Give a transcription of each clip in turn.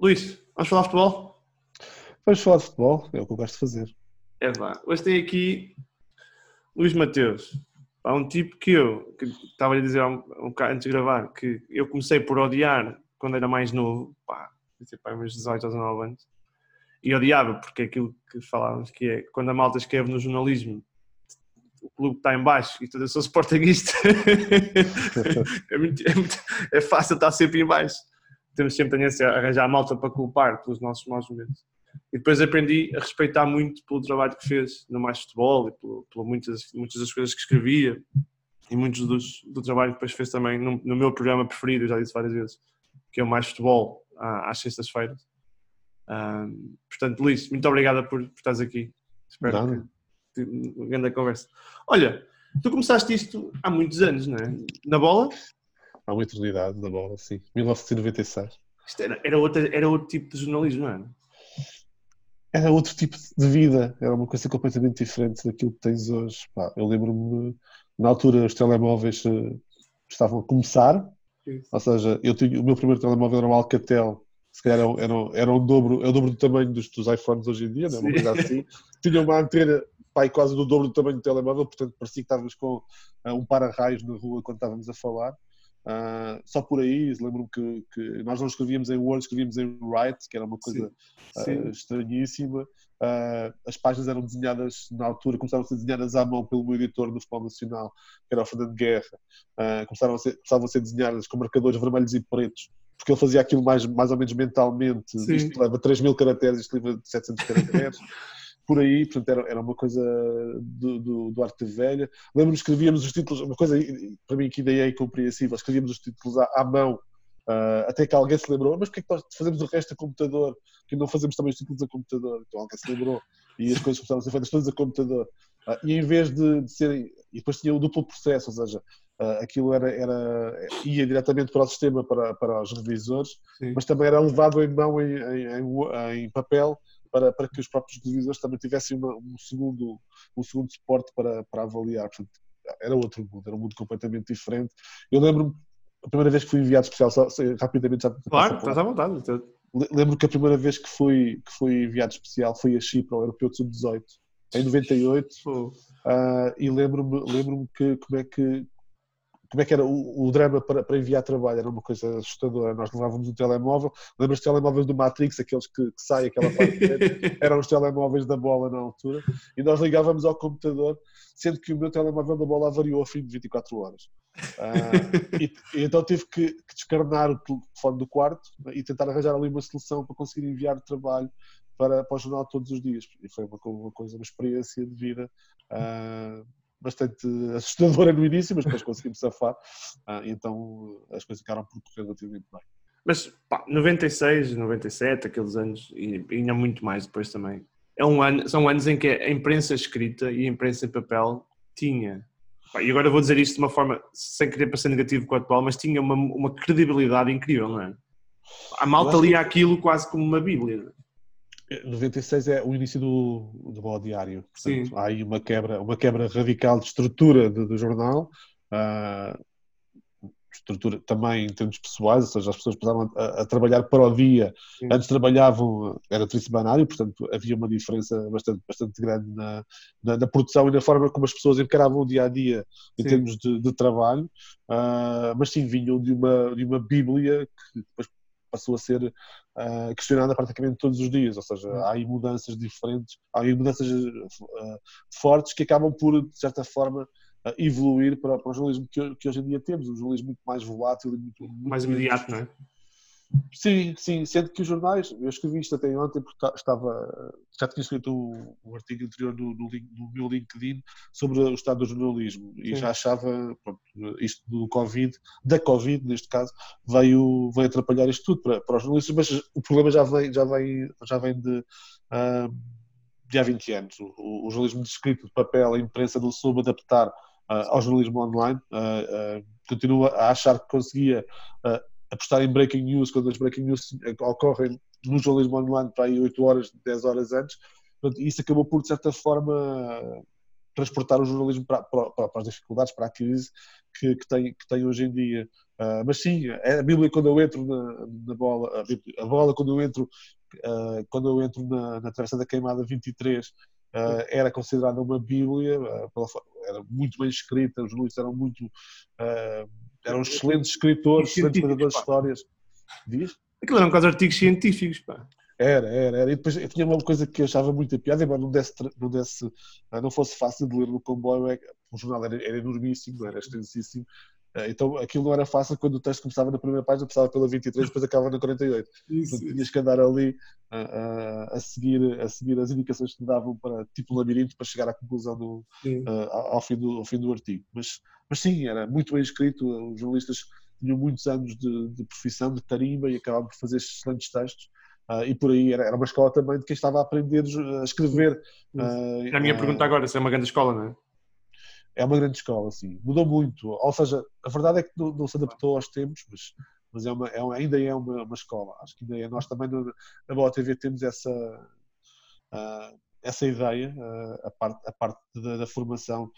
Luís, vamos falar de futebol? Vamos falar de futebol, é o que eu gosto de fazer. É lá. Hoje tem aqui Luís Mateus. Há um tipo que eu, que estava a dizer um, um bocado antes de gravar, que eu comecei por odiar quando era mais novo, pá, pá, meus 18 ou 19 anos, e odiava porque é aquilo que falávamos que é quando a malta escreve no jornalismo o clube está em baixo e toda eu sou sportinguista é, muito, é, muito, é fácil estar sempre em baixo temos sempre tendência a arranjar a malta para culpar pelos nossos maus momentos e depois aprendi a respeitar muito pelo trabalho que fez no Mais Futebol e por, por muitas, muitas das coisas que escrevia e muitos dos, do trabalho que depois fez também no, no meu programa preferido, já disse várias vezes, que é o Mais Futebol, às sextas-feiras. Um, portanto, Luís, muito obrigada por, por estares aqui. Espero Não. que uma grande conversa. Olha, tu começaste isto há muitos anos, não é? Na bola? Há uma eternidade na bola, sim. 1996. Isto era, era, outra, era outro tipo de jornalismo, não é? Era outro tipo de vida, era uma coisa completamente diferente daquilo que tens hoje. Pá, eu lembro-me, na altura, os telemóveis uh, estavam a começar, ou seja, eu tinha, o meu primeiro telemóvel era um Alcatel, se calhar era, era, era o dobro, é o dobro do tamanho dos, dos iPhones hoje em dia, né? uma coisa assim. tinha uma antena pai, quase do dobro do tamanho do telemóvel, portanto parecia que estávamos com uh, um para-raios na rua quando estávamos a falar. Uh, só por aí, lembro-me que, que, nós não escrevíamos em Word, escrevíamos em Write, que era uma coisa sim, sim. Uh, estranhíssima. Uh, as páginas eram desenhadas na altura, começaram a ser desenhadas à mão pelo meu editor do Futebol Nacional, que era o Fernando Guerra. começaram, a ser, começavam a ser desenhadas com marcadores vermelhos e pretos, porque ele fazia aquilo mais, mais ou menos mentalmente. Sim. Isto leva 3 mil caracteres, isto leva 700 caracteres. por aí, portanto era, era uma coisa do, do, do arte velha. Lembro-me escrevíamos os títulos, uma coisa para mim que ainda é incompreensível, escrevíamos os títulos à, à mão, uh, até que alguém se lembrou, mas porquê é que nós fazemos o resto a computador, que não fazemos também os títulos a computador? Então alguém se lembrou e as coisas começaram a ser feitas todas a computador. Uh, e em vez de, de serem, e depois tinha o duplo processo, ou seja, uh, aquilo era, era, ia diretamente para o sistema, para, para os revisores, Sim. mas também era levado em mão em, em, em, em papel para, para que os próprios televisores também tivessem uma, um, segundo, um segundo suporte para, para avaliar. Portanto, era outro mundo, era um mundo completamente diferente. Eu lembro-me, a primeira vez que fui enviado especial, só, rapidamente já. Claro, estás à vontade. Então. Lembro que a primeira vez que fui, que fui enviado especial foi a Chipre, ao Europeu de Sub-18, em 98. Oh. Uh, e lembro-me lembro que como é que como é que era o, o drama para, para, enviar trabalho, era uma coisa assustadora. Nós levávamos um telemóvel, lembras os telemóveis do Matrix, aqueles que, que saem aquela parte eram os telemóveis da bola na altura, e nós ligávamos ao computador, sendo que o meu telemóvel da bola avariou ao fim de 24 horas. Uh, e, e, então tive que, que, descarnar o telefone do quarto e tentar arranjar ali uma solução para conseguir enviar trabalho para, para o jornal todos os dias. E foi uma, uma coisa, uma experiência de vida. Uh, bastante assustadora no início, mas depois conseguimos safar, ah, então as coisas ficaram por correr relativamente bem. Mas pá, 96, 97, aqueles anos, e ainda muito mais depois também. É um ano, são anos em que a imprensa escrita e a imprensa em papel tinha, pá, e agora vou dizer isto de uma forma, sem querer parecer negativo com o atual, mas tinha uma, uma credibilidade incrível, não é? A malta lia aquilo quase como uma bíblia. 96 é o início do, do Bola Diário. Portanto, Sim. há aí uma quebra, uma quebra radical de estrutura do, do jornal. Uh, estrutura também em termos pessoais, ou seja, as pessoas passavam a, a trabalhar para o dia. Sim. Antes trabalhavam, era trissemanário, portanto havia uma diferença bastante, bastante grande na, na, na, produção e na forma como as pessoas encaravam o dia a dia em sim. termos de, de trabalho. Uh, mas sim, vinham de uma, de uma Bíblia que depois passou a ser uh, questionada praticamente todos os dias, ou seja, há aí mudanças diferentes, há aí mudanças uh, fortes que acabam por, de certa forma, uh, evoluir para, para o jornalismo que, que, hoje em dia temos, um jornalismo muito mais volátil e muito, muito mais imediato, não é? Sim, sim, sendo que os jornais, eu escrevi isto até ontem porque estava, já tinha escrito o, o artigo anterior no, no, no, meu LinkedIn sobre o estado do jornalismo e sim. já achava, pronto, isto do Covid, da Covid neste caso, veio, veio atrapalhar isto tudo para, para os jornalistas, mas o problema já vem, já vem, já vem de, uh, de há 20 anos. O, o, jornalismo de escrito, de papel, a imprensa não soube adaptar uh, ao jornalismo online, uh, continua a achar que conseguia apostar em breaking news quando as breaking news ocorrem no jornalismo online para aí 8 horas, 10 horas antes. Portanto, isso acabou por, de certa forma, transportar o jornalismo para, para, para, as dificuldades, para a crise que, que, tem, que tem hoje em dia. Uh, mas sim, é a Bíblia quando eu entro na, na bola, a, Bíblia, a, bola quando eu entro, uh, quando eu entro na, na Travessa da Queimada 23, uh, era considerada uma Bíblia, pela, era muito bem escrita, os jornalistas eram muito eram excelentes escritores, excelentes contadores de histórias. Diz? Aquilo eram quase artigos científicos, pá. Era, era, era. E depois eu tinha uma coisa que eu achava muito a piada, embora não, desse, não, desse, não fosse fácil de ler no comboio, é, o jornal era, era enormíssimo, era extensíssimo, então aquilo não era fácil quando o texto começava na primeira página, começava pela 23 depois acabava na 48. Isso, então, tinhas que andar ali a, a, a, seguir, a seguir as indicações que te davam para tipo labirinto para chegar à conclusão do, uh, ao, fim do, ao fim do artigo. Mas, mas sim, era muito bem escrito, os jornalistas tinham muitos anos de, de profissão, de tarimba e acabavam por fazer excelentes textos. Uh, e por aí era, era, uma escola também de quem estava a aprender a escrever. Uh, a minha uh, pergunta agora, se é uma grande escola, não é? É uma grande escola, sim. Mudou muito. Ou seja, a verdade é que não, não se adaptou aos tempos, mas, mas é uma, é ainda é uma, uma, escola. Acho que ainda é. Nós também na, na Boa TV temos essa, essa ideia, a parte, a parte da, da formação,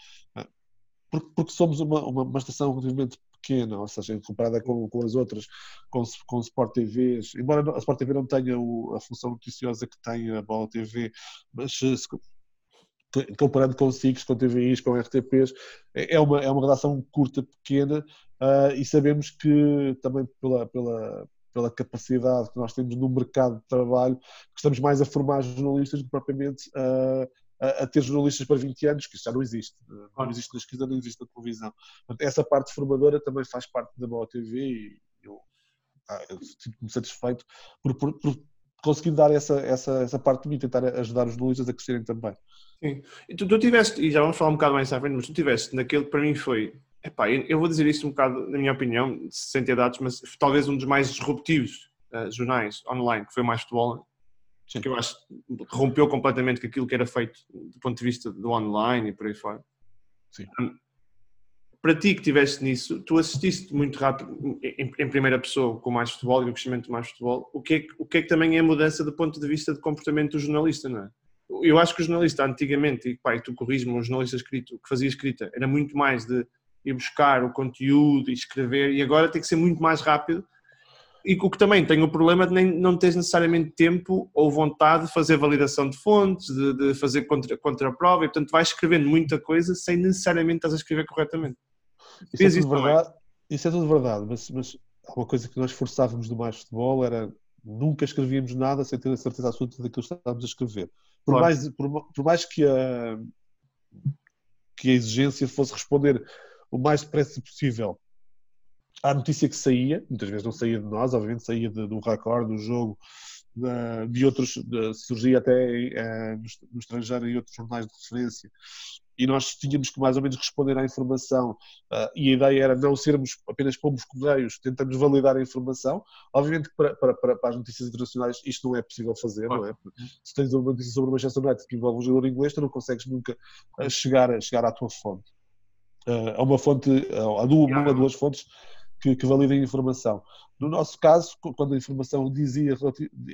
porque, porque somos uma, uma, uma estação relativamente pequena, ou seja, comparada com, com as outras, com, com Sport TVs, embora a Sport TV não tenha o, a função noticiosa que tem a Bola TV, mas se, comparando com SICs, com TVIs, com RTPs, é, é uma, é uma redação curta, pequena, uh, e sabemos que também pela, pela, pela capacidade que nós temos no mercado de trabalho, que estamos mais a formar jornalistas do que propriamente uh, a, a, ter jornalistas para 20 anos, que isso já não existe. Não existe na esquerda, não existe na televisão. Portanto, essa parte formadora também faz parte da Boa TV e eu, ah, eu sinto-me satisfeito por, por, por, conseguir dar essa, essa, essa parte de mim, tentar ajudar os jornalistas a crescerem também. Sim. E tu, tu tiveste, e já vamos falar um bocado mais à frente, mas tu tiveste naquele que para mim foi, epá, eu vou dizer isto um bocado, na minha opinião, sem ter dados, mas talvez um dos mais disruptivos uh, jornais online, que foi o Mais Futebol, Sim. que eu acho que rompeu completamente com aquilo que era feito do ponto de vista do online e por aí fora. Sim. Um, para ti que estiveste nisso, tu assististe muito rápido, em, em, primeira pessoa, com mais futebol e o crescimento do mais futebol, o que, é, o que é que também é a mudança do ponto de vista de comportamento do jornalista, não é? Eu acho que o jornalista antigamente, e pai, tu corriges-me, um jornalista escrito, que fazia escrita, era muito mais de ir buscar o conteúdo e escrever, e agora tem que ser muito mais rápido e o que também tem o problema de nem, não teres necessariamente tempo ou vontade de fazer validação de fontes, de, de fazer contra, contra-prova, e portanto vais escrevendo muita coisa sem necessariamente estás a escrever corretamente. Isso, é tudo, verdade, isso é tudo verdade, mas, mas uma coisa que nós forçávamos do mais futebol era nunca escrevíamos nada sem ter a certeza absoluta daquilo que estávamos a escrever. Por, claro. mais, por, por, mais que a, que a exigência fosse responder o mais depressa possível à notícia que saía, muitas vezes não saía de nós, obviamente saía de, do Record, do jogo, de, de outros, de, surgia até é, no, no, estrangeiro em outros jornais de referência. E nós tínhamos que mais ou menos responder à informação, uh, e a ideia era não sermos apenas pombos correios, tentamos validar a informação. Obviamente que para, para, para, as notícias internacionais isto não é possível fazer, não é? Se tens uma notícia sobre o Manchester United que envolve um jogador inglês, tu não consegues nunca uh, chegar, chegar à tua fonte. Uh, a uma fonte, a duas, uma duas fontes que, que validem a informação. No nosso caso, quando a informação dizia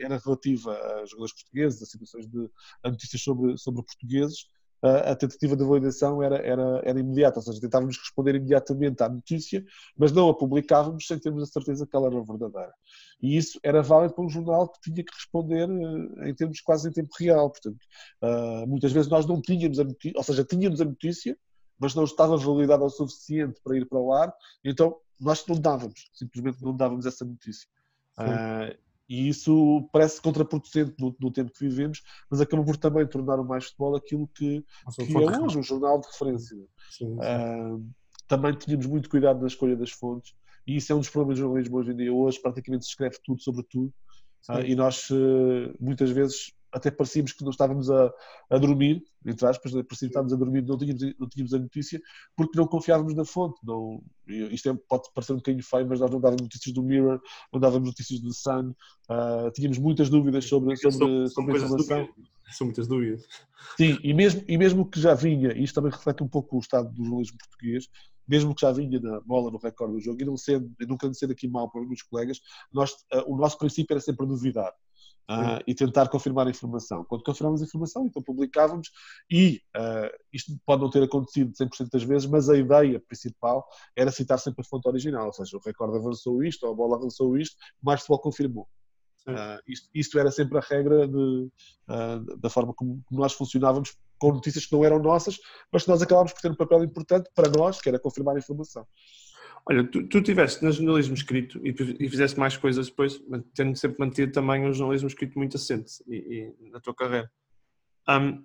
era relativa a jogadores portugueses, a situações de a notícias sobre, sobre portugueses, a tentativa de validação era, era, era imediata, ou seja, tentávamos responder imediatamente à notícia, mas não a publicávamos sem termos a certeza que ela era verdadeira. E isso era válido para um jornal que tinha que responder eh, em termos quase em tempo real. Portanto, uh, muitas vezes nós não tínhamos a notícia, ou seja, tínhamos a notícia, mas não estava validada o suficiente para ir para o ar, então nós não dávamos, simplesmente não dávamos essa notícia. Uh, e isso parece contraproducente no, no, tempo que vivemos, mas acaba por também tornar o Mais Futebol aquilo que, que é hoje um jornal de referência. Sim, sim. Uh, também tínhamos muito cuidado na escolha das fontes, e isso é um dos problemas do jornalismo hoje em dia. Hoje praticamente se escreve tudo sobre tudo, uh, e nós muitas vezes até parecíamos que não estávamos a, a dormir, entre aspas, parecíamos que estávamos a dormir, não tínhamos, não tínhamos a notícia, porque não confiávamos na fonte. Não, isto é, pode parecer um bocadinho feio, mas nós não dávamos notícias do Mirror, não dávamos notícias do Sun, uh, tínhamos muitas dúvidas sobre, sobre, sobre a informação. São muitas dúvidas. Sim, e mesmo, e mesmo que já vinha, e isto também reflete um pouco o estado do jornalismo português, mesmo que já vinha na bola no recorde do jogo, e não sendo, nunca sendo aqui mal para os meus colegas, nós, uh, o nosso princípio era sempre a duvidar. Uh, e tentar confirmar a informação. Quando confirmamos a informação, então publicávamos e uh, isto pode não ter acontecido 100% das vezes, mas a ideia principal era citar sempre a fonte original, ou seja, o recorde avançou isto, ou a bola avançou isto, mais futebol confirmou. Uh, isto, isto, era sempre a regra de, uh, da forma como, nós funcionávamos com notícias que não eram nossas, mas que nós acabámos por ter um papel importante para nós, que era confirmar a informação. Olha, tu, tu tiveste no jornalismo escrito e, e fizeste mais coisas depois, tendo sempre mantido também um jornalismo escrito muito assente e, e na tua carreira. Um,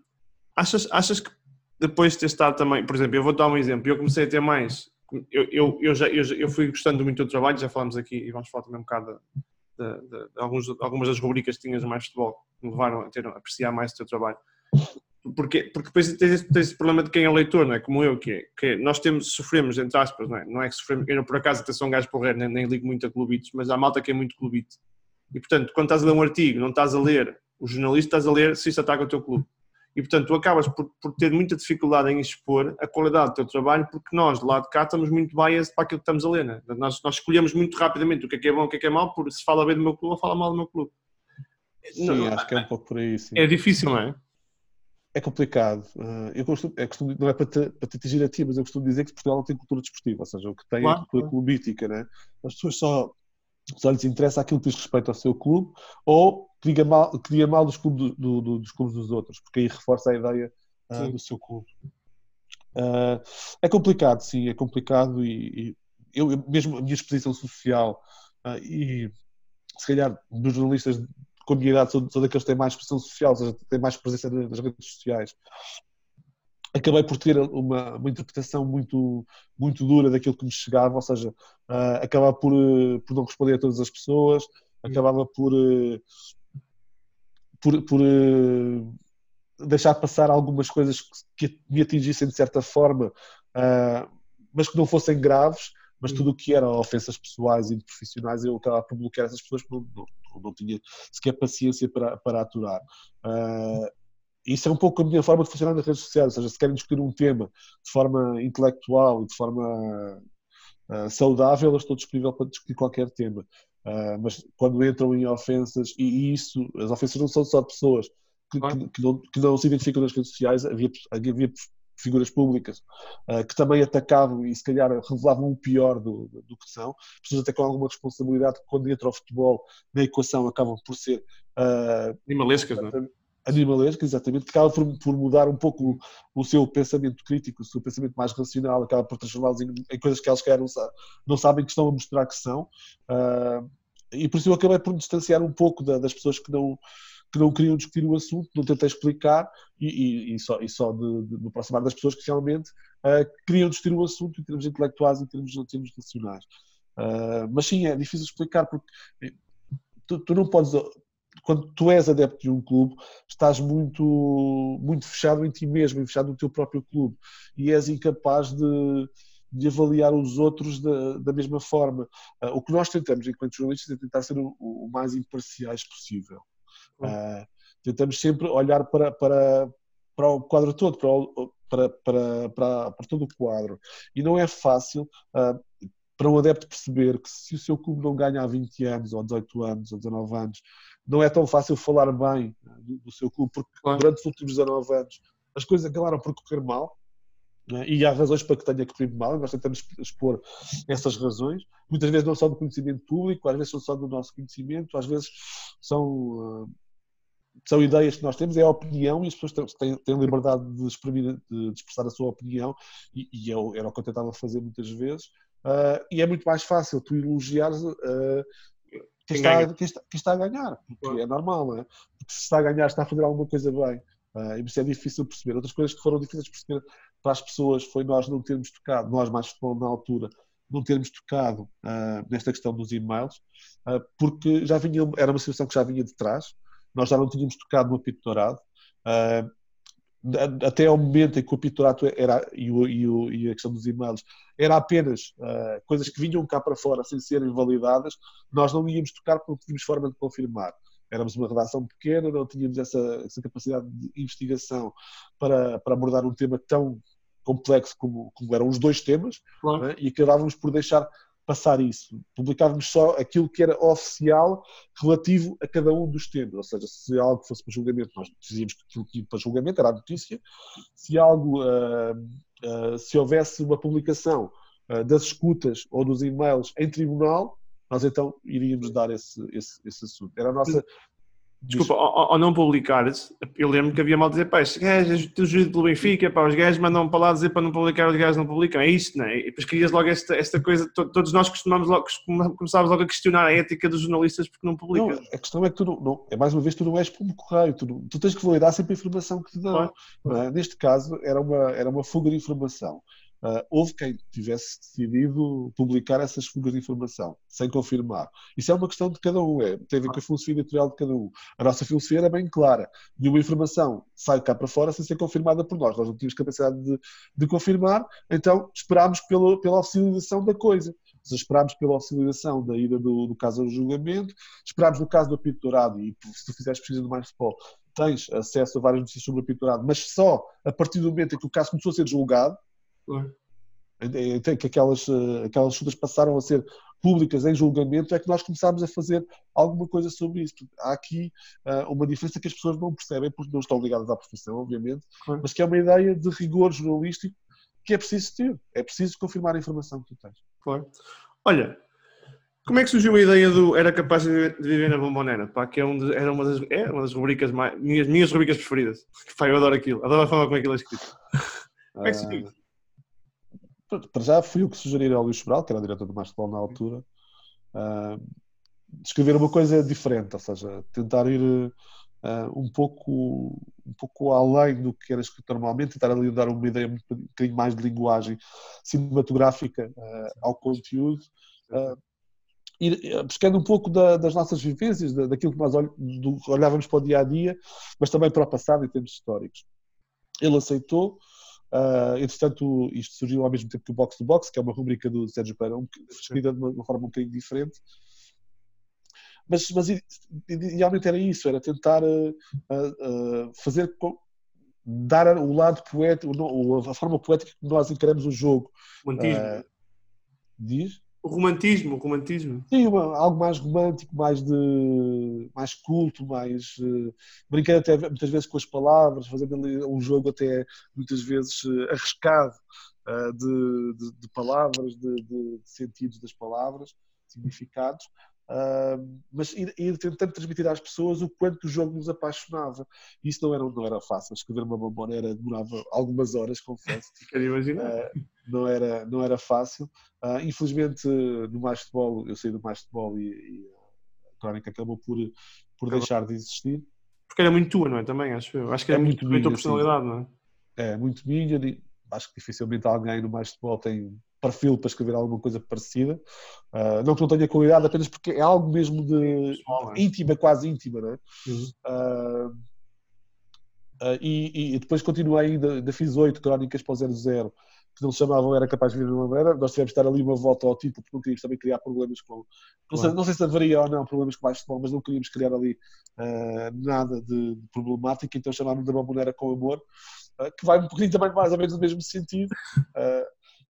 achas, achas que depois de ter estado também, por exemplo, eu vou dar um exemplo, eu comecei a ter mais, eu, eu, eu, já, eu, eu fui gostando muito do trabalho, já falámos aqui e vamos falar também um bocado de, de, de, de alguns, algumas das rubricas que tinhas mais futebol, que me levaram a, ter, a apreciar mais o teu trabalho porque, porque depois tens, tens esse problema de quem é leitor, não é? Como eu, que, é, que é, nós temos, sofremos, entre aspas, não é? Não é que sofremos, eu por acaso até sou um gajo porreiro, nem, nem ligo muito a clubitos, mas há malta que é muito clubite. E portanto, quando estás a ler um artigo, não estás a ler o jornalista, estás a ler se isto ataca o teu clube. E portanto, tu acabas por, por, ter muita dificuldade em expor a qualidade do teu trabalho, porque nós, do lado de cá, estamos muito biased para aquilo que estamos a ler, né? nós, nós escolhemos muito rapidamente o que é que é bom, o que é que é mau, por se fala bem do meu clube ou fala mal do meu clube. Sim, não, acho que é um pouco por aí. Sim. É difícil, não é? É complicado. Uh, eu costumo, é costumo, não é para te, para te atingir a ti, mas eu costumo dizer que Portugal não tem cultura desportiva, ou seja, o que tem claro. é cultura clubística, né? As pessoas só, só lhes interessa aquilo que diz respeito ao seu clube ou que diga mal, que diga mal dos, clubes do, do, dos clubes dos outros, porque aí reforça a ideia uh, do seu clube. Uh, é complicado, sim, é complicado e, e eu, mesmo a minha exposição social e se calhar dos jornalistas com a minha idade, sou, sou daqueles que têm mais expressão social, ou seja, têm mais presença nas redes sociais. Acabei por ter uma, uma interpretação muito, muito dura daquilo que me chegava, ou seja, uh, acabava por, uh, por não responder a todas as pessoas, acabava por, uh, por, por deixar passar algumas coisas que me atingissem de certa forma, mas que não fossem graves, mas tudo o que era ofensas pessoais e profissionais eu acabava por bloquear essas pessoas não, não, tinha sequer paciência para, para aturar. Uh, isso é um pouco a minha forma de funcionar nas redes sociais, ou seja, se querem discutir um tema de forma intelectual e de forma uh, saudável, eu estou disponível para discutir qualquer tema. Uh, mas quando entram em ofensas, e, isso, as ofensas não são só pessoas que, que, que, não, que não se identificam nas redes sociais, havia, havia figuras públicas uh, que também atacavam e se calhar revelavam o pior do, do, que são, pessoas até com alguma responsabilidade que quando entra o futebol na equação acabam por ser uh, animalescas, não é? Animalescas, exatamente, que acaba por, por mudar um pouco o, o, seu pensamento crítico, o seu pensamento mais racional, acaba por transformá-los em, em, coisas que elas querem não, não, sabem que estão a mostrar que são. Uh, e por isso eu acabei por me distanciar um pouco da, das pessoas que não que não queriam discutir o assunto, não tentei explicar e, e, e só, e só de, de, aproximar das pessoas que realmente uh, queriam discutir o assunto em termos intelectuais, em termos, em termos racionais. Uh, mas sim, é difícil explicar porque tu, tu, não podes. Quando tu és adepto de um clube, estás muito, muito fechado em ti mesmo, fechado no teu próprio clube e és incapaz de, de avaliar os outros da, da mesma forma. Uh, o que nós tentamos, enquanto jornalistas, é tentar ser o, o mais imparciais possível. Uh, tentamos sempre olhar para, para, para o quadro todo, para, o, para, para, para, para, todo o quadro. E não é fácil uh, para um adepto perceber que se o seu clube não ganha há 20 anos, ou 18 anos, ou 19 anos, não é tão fácil falar bem do, do seu clube, porque claro. durante os últimos 19 anos as coisas acabaram por correr mal, é? e há razões para que tenha corrido mal, nós tentamos expor essas razões, muitas vezes não só do conhecimento público, às vezes são só do nosso conhecimento, às vezes são são ideias que nós temos, é a opinião e as pessoas têm, têm liberdade de, exprimir, de, expressar a sua opinião e, e eu, era o que eu tentava fazer muitas vezes. Uh, e é muito mais fácil tu elogiares uh, quem, está, quem, está, quem, está, a ganhar, porque é normal, não é? Porque se está a ganhar, está a fazer alguma coisa bem. Uh, e isso é difícil perceber. Outras coisas que foram difíceis de perceber para as pessoas foi nós não termos tocado, nós mais futebol na altura, não termos tocado uh, nesta questão dos e-mails, uh, porque já vinha, era uma situação que já vinha de trás, nós já não tínhamos tocado no apito dourado. Uh, até ao momento em que o apito dourado era, e, o, e, o, e, a questão dos e-mails era apenas uh, coisas que vinham cá para fora sem serem validadas, nós não íamos tocar porque não tínhamos forma de confirmar. Éramos uma redação pequena, não tínhamos essa, essa capacidade de investigação para, para abordar um tema tão complexo como, como eram os dois temas claro. né? e acabávamos por deixar passar isso. Publicávamos só aquilo que era oficial relativo a cada um dos temas. Ou seja, se algo fosse para julgamento, nós dizíamos que aquilo que ia para julgamento era a notícia. Se algo, uh, uh, se houvesse uma publicação uh, das escutas ou dos e-mails em tribunal, nós então iríamos dar esse, esse, esse assunto. Era a nossa Desculpa, ao, ao, não publicares, eu lembro que havia mal dizer, pá, estes gajos, teu juízo pelo Benfica, pá, os gajos mandam para lá dizer para não publicar, os gajos não publicam, é isto, não é? E depois querias logo esta, esta coisa, todos nós costumamos logo, começávamos logo a questionar a ética dos jornalistas porque não publicam. Não, a questão é que tu não, não, é mais uma vez, tu não és como correio, tu, não, tu tens que validar sempre a informação que te dão. Claro. É? Neste caso, era uma, era uma fuga de informação uh, houve quem tivesse decidido publicar essas fugas de informação, sem confirmar. Isso é uma questão de cada um, é, tem a ver com a filosofia editorial de cada um. A nossa filosofia era bem clara. Nenhuma informação sai cá para fora sem ser confirmada por nós. Nós não tínhamos capacidade de, de confirmar, então esperámos pela, pela oficialização da coisa. Esperámos pela oficialização da ida do, do caso ao julgamento, esperámos no caso do apito dourado, e se tu fizeres pesquisa do Futebol, tens acesso a várias notícias sobre o apito dourado, mas só a partir do momento em que o caso começou a ser julgado, que aquelas, eh, aquelas escutas passaram a ser públicas em julgamento, é que nós começámos a fazer alguma coisa sobre isso. Há aqui uh, uma diferença que as pessoas não percebem, porque não estão ligadas à profissão, obviamente, claro. mas que é uma ideia de rigor jornalístico que é preciso ter. É preciso confirmar a informação que tu tens. Claro. Olha, como é que surgiu a ideia do Era Capaz de Viver na Bombonera? Pá, que é um de, era uma das, é uma das rubricas mais. Minhas, minhas rubricas preferidas. Pá, eu adoro aquilo. Adoro a forma como aquilo é escrito. Como é que surgiu? Uh, para já fui o que sugeri ao Luís Sobral, que era diretor do Futebol na altura, uh, escrever uma coisa diferente, ou seja, tentar ir uh, um, pouco, um pouco além do que era escrito normalmente, tentar ali dar uma ideia um bocadinho mais de linguagem cinematográfica uh, ao conteúdo. Ir buscando um pouco da, das nossas vivências, da, daquilo que nós olhávamos para o dia a dia, mas também para o passado em termos históricos. Ele aceitou, Uh, entretanto, isto surgiu ao mesmo tempo que o Box to Box, que é uma rubrica do Sérgio Pereira, um, escrita de uma, uma, forma um bocadinho diferente. Mas, mas idealmente era isso, era tentar uh, uh, fazer dar o lado poético, a forma poética que nós encaramos o jogo. Romantismo. diz? O romantismo, o romantismo. Sim, uma, algo mais romântico, mais de mais culto, mais uh, brincando até muitas vezes com as palavras, fazendo um jogo até muitas vezes uh, arriscado uh, de, de, de, palavras, de, de, sentidos das palavras, significados. Uh, mas ir, ir, tentando transmitir às pessoas o quanto o jogo nos apaixonava. E isso não era, não era fácil. Escrever uma bombonera demorava algumas horas, confesso. Quero imaginar. Uh, não, era, não era fácil. Uh, infelizmente, no mais futebol, eu saí do mais futebol e, e a crónica acabou por, por deixar de existir. Porque era muito tua, não é? Também, acho eu. Acho que é, é muito, muito a tua personalidade, não é? É, muito minha. Acho que dificilmente alguém no mais futebol tem perfil para escrever alguma coisa parecida. Uh, não que não tenha qualidade, apenas porque é algo mesmo de é? íntima, quase íntima, não é? Uhum. Uh, uh, e, e, depois continuei ainda, ainda fiz oito crónicas para o 00 que não se chamavam Era Capaz de Vir de uma Maneira. Nós tivemos de dar ali uma volta ao título porque não queríamos também criar problemas com. Não sei, não sei se haveria ou não problemas com mais futebol, mas não queríamos criar ali nada de, de problemática, então chamámos de uma maneira com amor. que vai um bocadinho também mais ou menos no mesmo sentido,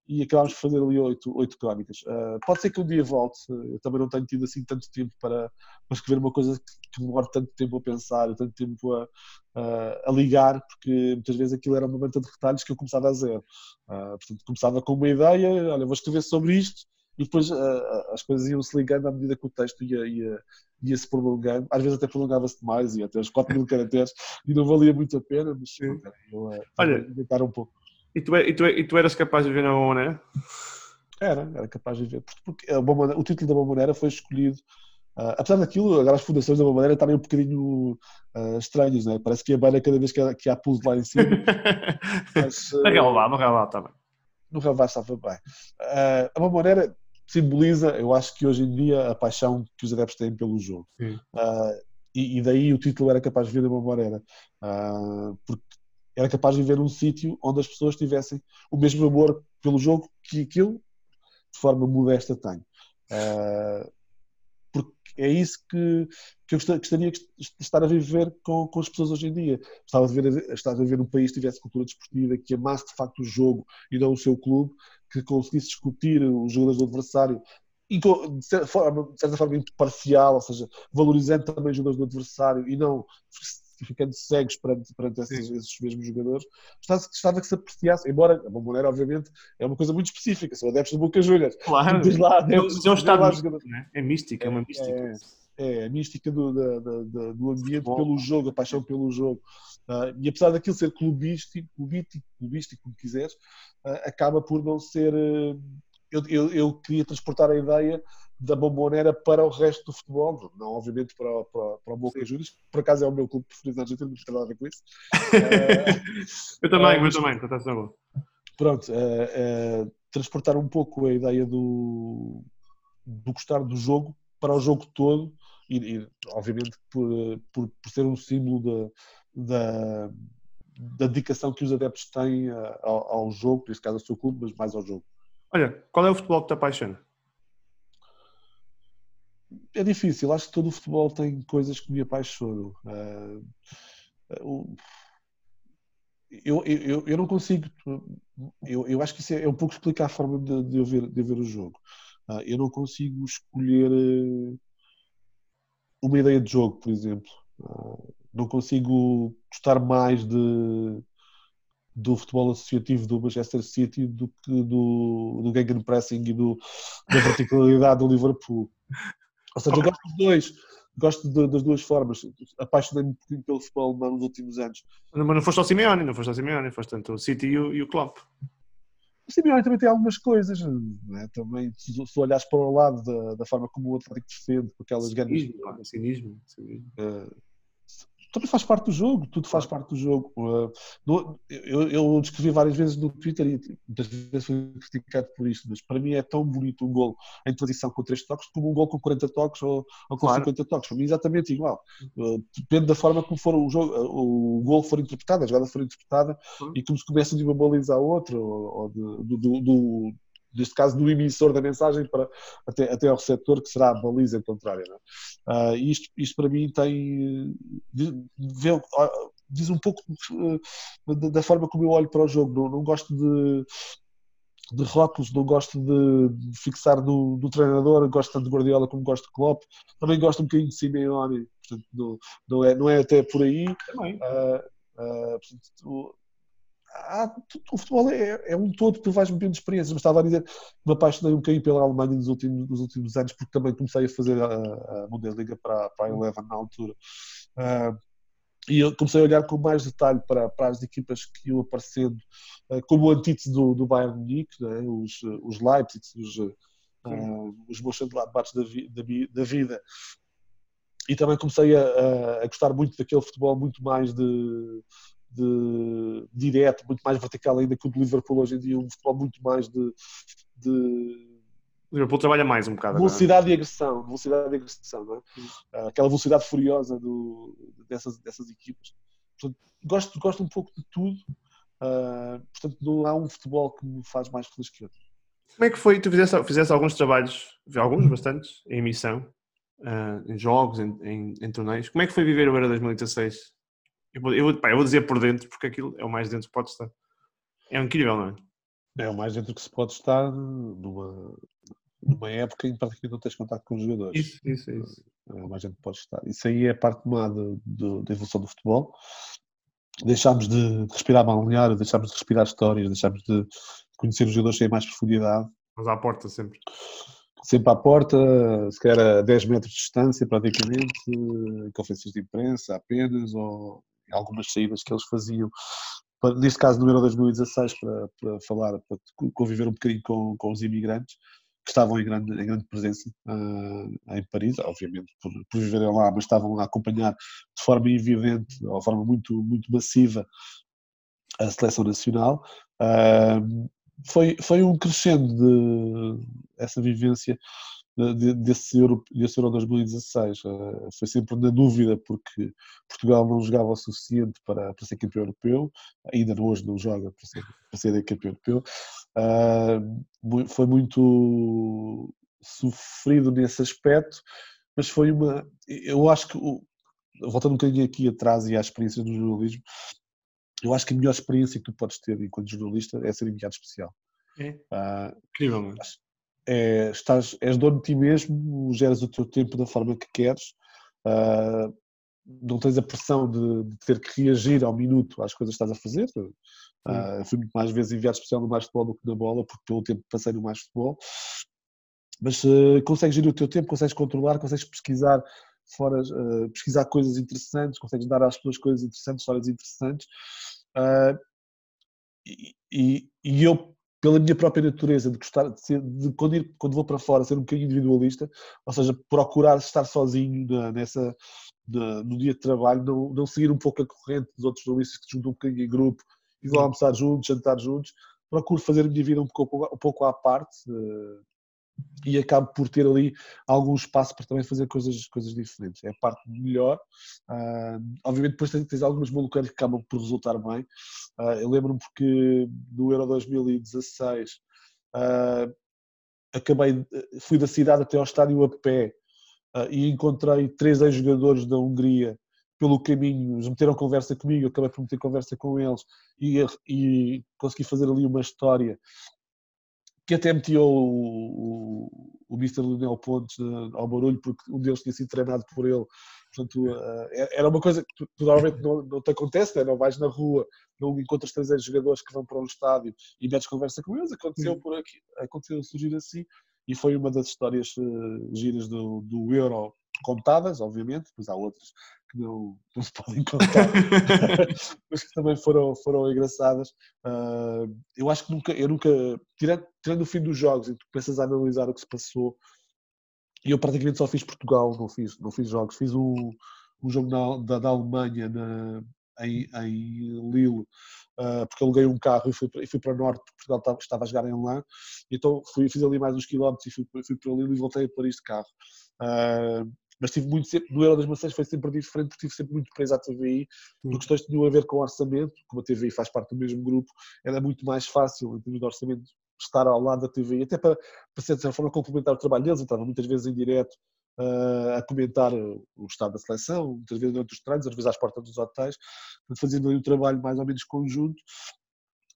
e acabámos de fazer ali oito, oito crónicas. Uh, pode ser que um dia volte, eu também não tenho tido assim tanto tempo para, para escrever uma coisa que demora tanto tempo a pensar, tanto tempo a, a, a ligar, porque muitas vezes aquilo era uma manta de retalhos que eu começava a zero. Uh, portanto, começava com uma ideia, olha, vou escrever sobre isto, e depois uh, as coisas iam se ligando à medida que o texto ia, ia, ia se prolongando, às vezes até prolongava-se demais, ia até os 4 mil caracteres, e não valia muito a pena, mas sim, eu, olha, inventar um pouco. E tu, e, tu, e tu eras capaz de ver na Bombonera? Era, era capaz de ver. Porque a Bombonera, o título da Bombonera foi escolhido. Uh, apesar daquilo, agora as fundações da Bombonera estarem um bocadinho uh, estranhos, né? parece que a banda cada vez que há, que há pulso lá em cima. mas, uh, no relvado, no relvado também. No relvado estava bem. Uh, a Bombonera simboliza, eu acho que hoje em dia, a paixão que os adeptos têm pelo jogo. Uh, e, e, daí o título era capaz de vir da Bombonera. Uh, porque era capaz de viver num sítio onde as pessoas tivessem o mesmo amor pelo jogo que aquilo, de forma modesta, tem. Uh, porque é isso que, que eu gostaria de estar a viver com, com as pessoas hoje em dia. Gostava de ver, estar a viver num país que tivesse cultura desportiva, que amasse de facto o jogo e não o seu clube, que conseguisse discutir os jogadores do adversário de certa forma, de certa forma imparcial, ou seja, valorizando também os jogadores do adversário e não ficando cegos perante, perante esses, esses, mesmos jogadores, gostava, gostava que se apreciasse, embora a Bomboneira, obviamente, é uma coisa muito específica, são adeptos do Boca Juniors. Claro, lá, adeptos, é um estado místico, né? é mística, é, é uma mística. É, é, a mística do, da, da, do ambiente Bom. pelo jogo, a paixão pelo jogo. Uh, e apesar daquilo ser clubístico, clubístico, clubístico como quiseres, uh, acaba por não ser. Uh, eu, eu, eu, queria transportar a ideia da bombonera para o resto do futebol, não obviamente para, para, para o Boca Juniors, que por acaso é o meu clube preferido na Argentina, não tem nada a ver com isso. eu também, uh, eu também, está bom. Pronto, uh, uh, transportar um pouco a ideia do, do gostar do jogo para o jogo todo e, e obviamente por, por, por, ser um símbolo da, da dedicação que os adeptos têm ao, ao jogo, neste caso ao seu clube, mas mais ao jogo. Olha, qual é o futebol que te apaixona? É difícil, acho que todo o futebol tem coisas que me apaixonam. Uh, eu, eu, eu não consigo. Eu, eu acho que isso é, é um pouco explicar a forma de, de, eu, ver, de eu ver o jogo. Uh, eu não consigo escolher uma ideia de jogo, por exemplo. Não consigo gostar mais de do futebol associativo do Manchester City do que do, do gegenpressing e do, da particularidade do Liverpool. Ou seja, eu gosto dos dois, gosto de, das duas formas. Apaixonei-me um pouquinho pelo futebol nos últimos anos. Mas não foste ao Simeone, não foste ao Simeone, foste tanto o City e o, e o Klopp. O Simeone também tem algumas coisas, né? também se, se olhares para o lado da, da forma como o Atlético defende, com aquelas cinismo, ganas. Cinismo, cinismo. Uh, também faz parte do jogo, tudo faz parte do jogo. Uh, eu, eu descrevi várias vezes no Twitter e muitas vezes fui criticado por isto, mas para mim é tão bonito um gol em transição com 3 toques como um gol com 40 toques ou, ou com claro. 50 toques. Para mim é exatamente igual. Uh, depende da forma como for o, jogo, uh, o gol for interpretado, a jogada for interpretada uhum. e como se começa de uma baliza à outra, ou, ou de, do, do, neste caso do emissor da mensagem para, até, até ao receptor, que será a baliza contrária. Uh, isto, isto para mim tem. Vê, diz um pouco uh, da forma como eu olho para o jogo. Não, não gosto de, de rótulos, não gosto de, de fixar do, do, treinador, gosto tanto de Guardiola como gosto de Klopp, também gosto um bocadinho de Simeone, portanto, não, não, é, não é até por aí. Uh, uh, portanto, há, o futebol é, é, um todo, tu vais metendo experiências, mas estava a dizer que me apaixonei um bocadinho pela Alemanha nos últimos, nos últimos anos, porque também comecei a fazer a, a Bundesliga para, para a Eleven na altura. Uh, e eu comecei a olhar com mais detalhe para, para as equipas que iam aparecendo, uh, como o antítese do, do Bayern Munique, né? os, os Leipzig, os, uh, os Mönchengladbach da, da, da vida. E também comecei a, a, gostar muito daquele futebol muito mais de, de direto, muito mais vertical ainda que o do Liverpool hoje em dia, um futebol muito mais de, de o Liverpool trabalha mais um bocado. Velocidade agora. e agressão, velocidade e agressão, não é? Uhum. Aquela velocidade furiosa do, dessas, dessas equipas. Portanto, gosto, gosto um pouco de tudo, uh, portanto, não há um futebol que me faz mais feliz que outro. Como é que foi? Tu fizeste, fizeste alguns trabalhos, alguns, bastantes, em emissão, uh, em jogos, em, em, em, torneios. Como é que foi viver o Euro 2016 eu vou, eu, pá, eu vou dizer por dentro, porque aquilo é o mais dentro que pode estar. É incrível, não é? É o mais dentro que se pode estar numa, numa época em que não tens contato com os jogadores. Isso, isso, isso. É o mais dentro que pode estar. Isso aí é a parte má da evolução do futebol. Deixámos de respirar balneário, deixámos de respirar histórias, deixámos de conhecer os jogadores sem mais profundidade. Mas à porta sempre. Sempre à porta, se calhar a 10 metros de distância, praticamente, conferências de imprensa apenas, ou algumas saídas que eles faziam, neste caso no Euro 2016, para, para falar, para conviver um bocadinho com, com os imigrantes que estavam em grande, em grande presença uh, em Paris, obviamente por, por viverem lá, mas estavam a acompanhar de forma evidente, de forma muito, muito massiva, a seleção nacional. Uh, foi, foi um crescendo de essa vivência desse Euro, desse Euro 2016. Eh, foi sempre na dúvida porque Portugal não jogava o suficiente para, para ser campeão europeu, ainda hoje não joga para ser, para ser campeão europeu. Uh, foi muito sofrido nesse aspecto, mas foi uma. Eu acho que, voltando um bocadinho aqui atrás e à experiência do jornalismo, eu acho que a melhor experiência que tu podes ter enquanto jornalista é ser enviado especial. É. Uh, Incrível, acho, é, estás, és dono de ti mesmo, geras o teu tempo da forma que queres, uh, não tens a pressão de, de, ter que reagir ao minuto às coisas que estás a fazer. Uh, fui muito mais vezes enviado especial no mais futebol do que na bola, porque pelo tempo passei no mais futebol. Mas uh, consegues gerir o teu tempo, consegues controlar, consegues pesquisar fora, uh, pesquisar coisas interessantes, consegues dar às pessoas coisas interessantes, histórias interessantes. E, e, e, eu, pela minha própria natureza de gostar de, ser, de quando, ir, quando vou para fora, ser um bocadinho individualista, ou seja, procurar estar sozinho na, nessa, na, no dia de trabalho, não, não seguir um pouco a corrente dos outros jornalistas que se juntam um bocadinho em grupo e vão almoçar juntos, jantar juntos. Procuro fazer a minha vida um pouco, um pouco à parte. Uh, e acabo por ter ali algum espaço para também fazer coisas, coisas diferentes. É a parte melhor. Uh, obviamente, depois tens, algumas malucas que acabam por resultar bem. Uh, eu lembro-me porque no Euro 2016 uh, ah, acabei, fui da cidade até ao estádio a pé e encontrei três ex-jogadores da Hungria pelo caminho, eles meteram conversa comigo, acabei por meter conversa com eles e, e consegui fazer ali uma história que até metia o, o, o Mr. Leonel Pontes ao barulho, porque um deles tinha sido treinado por ele. Portanto, uh, era uma coisa que normalmente não, não, te acontece, né? não vais na rua, não encontras três jogadores que vão para um estádio e metes conversa com eles. Aconteceu por aqui, aconteceu surgir assim, e foi uma das histórias uh, giras do, do Euro contadas, obviamente, depois há outras que não, não se podem contar, mas que também foram, foram engraçadas. Uh, eu acho que nunca, eu nunca, tirando, tirando o fim dos jogos, e tu começas a analisar o que se passou, e eu praticamente só fiz Portugal, não fiz, não fiz jogos, fiz um, um jogo na, da, da Alemanha na, em, em Lille, uh, porque aluguei um carro e fui, e fui para o norte, porque Portugal estava, estava a jogar em Lã, então fui, fiz ali mais uns quilómetros e fui, fui para Lille e voltei a Paris de carro. Uh, mas tive muito sempre, no Euro das Maçãs foi sempre diferente porque tive sempre muito preso à TVI, por questões que tinham a ver com orçamento, como a TVI faz parte do mesmo grupo, era muito mais fácil em termos de orçamento estar ao lado da TVI, até para, para de certa forma complementar o trabalho deles, entrava muitas vezes em direto uh, a comentar o estado da seleção, muitas vezes durante os treinos, às vezes às portas dos hotéis, fazendo ali um trabalho mais ou menos conjunto,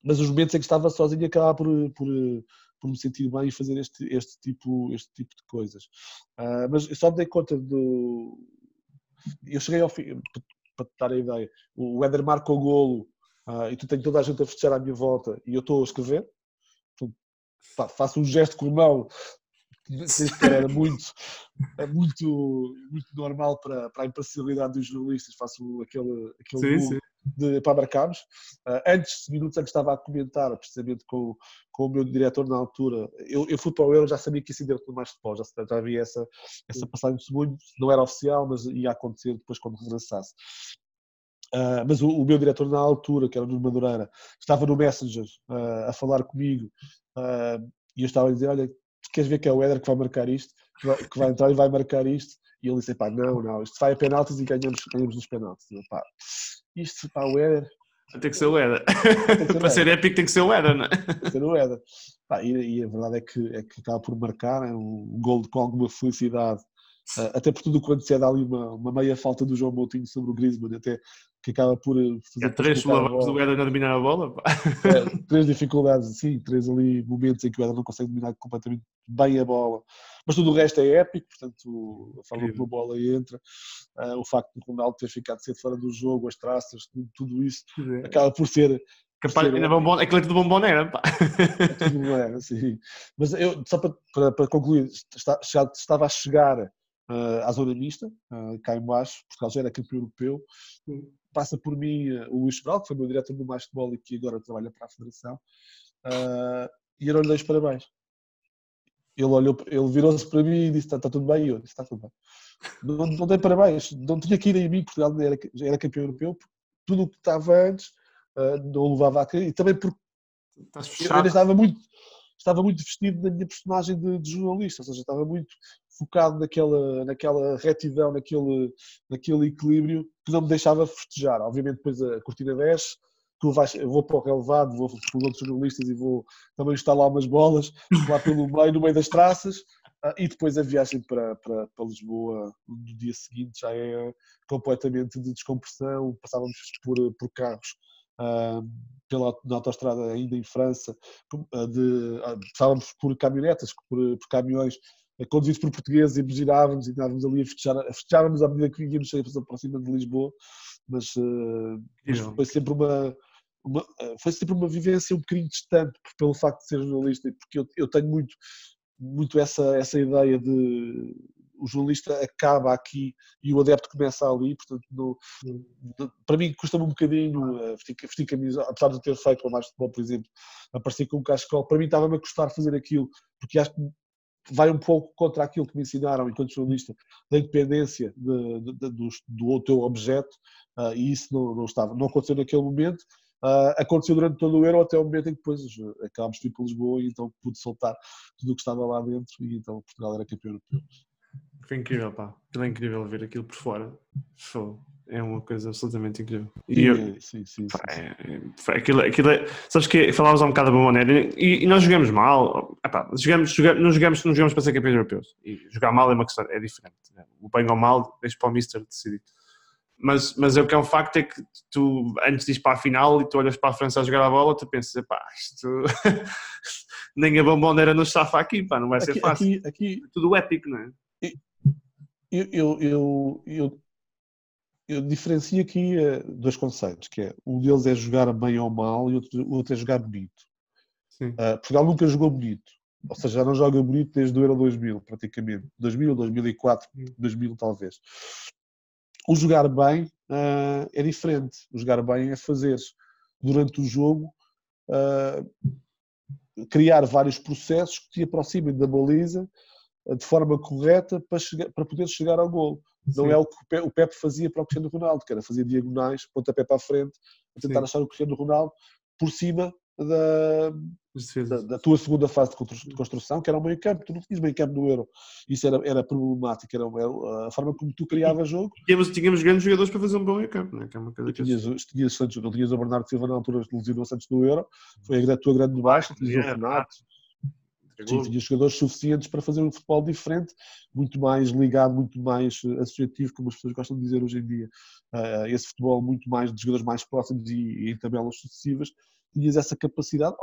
mas os momentos em que estava sozinho acabava por, por por me sentir bem e fazer este, este, tipo, este tipo de coisas. Uh, mas eu só me dei conta do. Eu cheguei ao fim, para te dar a ideia, o Éder marca o golo uh, e tu tens toda a gente a festejar à minha volta e eu estou a escrever. Pá, faço um gesto com a mão era muito, é muito, muito normal para, para a imparcialidade dos jornalistas, faço aquele, aquele sim, sim. De, para marcarmos. Uh, antes, minutos antes, estava a comentar, precisamente com, com o meu diretor na altura. Eu, eu fui para o Euro, já sabia que ia ser diretor mais futebol, já, já havia essa, essa passagem de segundo, não era oficial, mas ia acontecer depois quando regressasse. Uh, mas o, o, meu diretor na altura, que era no Madureira, estava no Messenger uh, a falar comigo e eu estava a dizer: Olha, queres ver que é o Éder que vai marcar isto, que vai, que vai, entrar e vai marcar isto? E ele disse, pá, não, não, isto vai a penaltis e ganhamos, ganhamos nos penaltis. E eu, pá, isto, pá, o Éder... Tem que ser o Éder. Para ser épico tem que ser o Éder, não é? Tem que ser o Éder. Pá, e, e, a verdade é que, é que acaba por marcar, é um gol com alguma felicidade Uh, até por tudo quando se é dá ali uma, uma meia falta do João Moutinho sobre o Griezmann, até que acaba por eh, fazer. É três problemas do Éder a dominar a bola. É, três dificuldades, sim, três ali momentos em que o Éder não consegue dominar completamente bem a bola. Mas tudo o resto é épico, portanto, a forma como a bola entra, uh, o facto de o Ronaldo ter ficado cedo fora do jogo, as traças, tudo, tudo isso, é. acaba por ser. Capaz, ainda bombom, aquele do bombonera, pá. É tudo era, sim. Mas eu, só para, para, para concluir, está, já estava a chegar uh, à zona mista, uh, cá em baixo, Portugal já era campeão europeu. Passa por mim uh, o Luís Cabral, que foi meu diretor do Mais Futebol e que agora trabalha para a Federação, uh, e eu lhe dei os parabéns. Ele, olhou, ele virou-se para mim e disse: Está tá tudo bem? E eu disse: Está tudo bem. Não, não dei parabéns, não tinha que ir em mim, Portugal era, era campeão europeu, tudo o que estava antes não levava a cair, e também porque eu ainda estava muito, estava muito vestido na minha personagem de, de, jornalista, ou seja, estava muito focado naquela, naquela retidão, naquele, naquele equilíbrio que não me deixava festejar. Obviamente depois a cortina desce, tu vais, eu vou para o relevado, vou com outros jornalistas e vou também instalar umas bolas lá pelo meio, no meio das traças, ah, e depois a viagem para, para, para Lisboa no dia seguinte já é completamente de descompressão, passávamos por, por carros pela, na autostrada ainda em França, de, estávamos por caminhonetas, por, por caminhões conduzidos por portugueses e girávamos e andávamos ali a festejar, a festejávamos à medida que vinhamos para cima de Lisboa, mas, uh, mas foi sempre uma, uma, foi sempre uma vivência um bocadinho distante pelo facto de ser jornalista, porque eu, eu tenho muito, muito essa, essa ideia de o jornalista acaba aqui e o adepto começa ali, portanto, no, para mim custa-me um bocadinho uh, vestir, vestir camisa, apesar de ter feito o mais de futebol, por exemplo, aparecer com um cachecol, para mim estava-me a custar fazer aquilo, porque acho que vai um pouco contra aquilo que me ensinaram enquanto jornalista, da independência de, de, de, do, do teu objeto, uh, e isso não, não, estava, não aconteceu naquele momento, Uh, aconteceu durante todo o Euro até o momento em que depois acabámos de ir para Lisboa e então pude soltar tudo o que estava lá dentro e então Portugal era campeão europeu. Foi incrível, pá. Aquilo é incrível ver aquilo por fora. Foi. É uma coisa absolutamente incrível. E eu, sim, sim, pá, sim. É, aquilo, aquilo é, sabes que falávamos há um bocado da Bombonera e, e nós jogamos mal. Epá, jogamos, jogamos, não, jogamos, não jogamos para ser campeões europeus. E jogar mal é uma questão, é diferente. Né? O bem ou mal, deixa para o Mister decidir. Mas, mas o que é um facto é que tu, antes de ir para a final e tu olhas para a França a jogar a bola, tu pensas, pá, isto nem a bombonera nos safa aqui, pá, não vai ser aqui, fácil. Aqui, aqui, Tudo épico, não é? Eu, eu, eu, eu, diferencio aqui uh, dois conceitos, que é um deles é jogar bem ou mal e outro, o outro é jogar bonito. Uh, Portugal nunca jogou bonito, ou seja, já não joga bonito desde o Euro 2000, praticamente. 2000, 2004, 2000 talvez. O jogar bem uh, é diferente. O jogar bem é fazer durante o jogo criar vários processos que te aproximem da baliza de forma correta para, chegar, para poder chegar ao gol. Não é o que o Pepe fazia para o Cristiano Ronaldo, que era fazer diagonais, pontapé para a frente, a tentar Sim. achar o Cristiano Ronaldo por cima da, da, da, tua segunda fase de construção, que era o meio campo. Tu não tinhas meio campo no Euro. Isso era, era problemático, era, a forma como tu criavas jogo. Tínhamos, tínhamos grandes jogadores para fazer um bom meio campo, não é? Que é uma coisa que tinhas, tinhas Santos, não tinhas o Bernardo Silva na altura, lesionou Santos no Euro, foi a tua grande baixa, tinhas o Renato. Sim, tinha jogadores suficientes para fazer um futebol diferente, muito mais ligado, muito mais eh, associativo, como as pessoas gostam de dizer hoje em dia. Uh, esse futebol muito mais de jogadores mais próximos e, e em tabelas sucessivas, tinhas essa capacidade.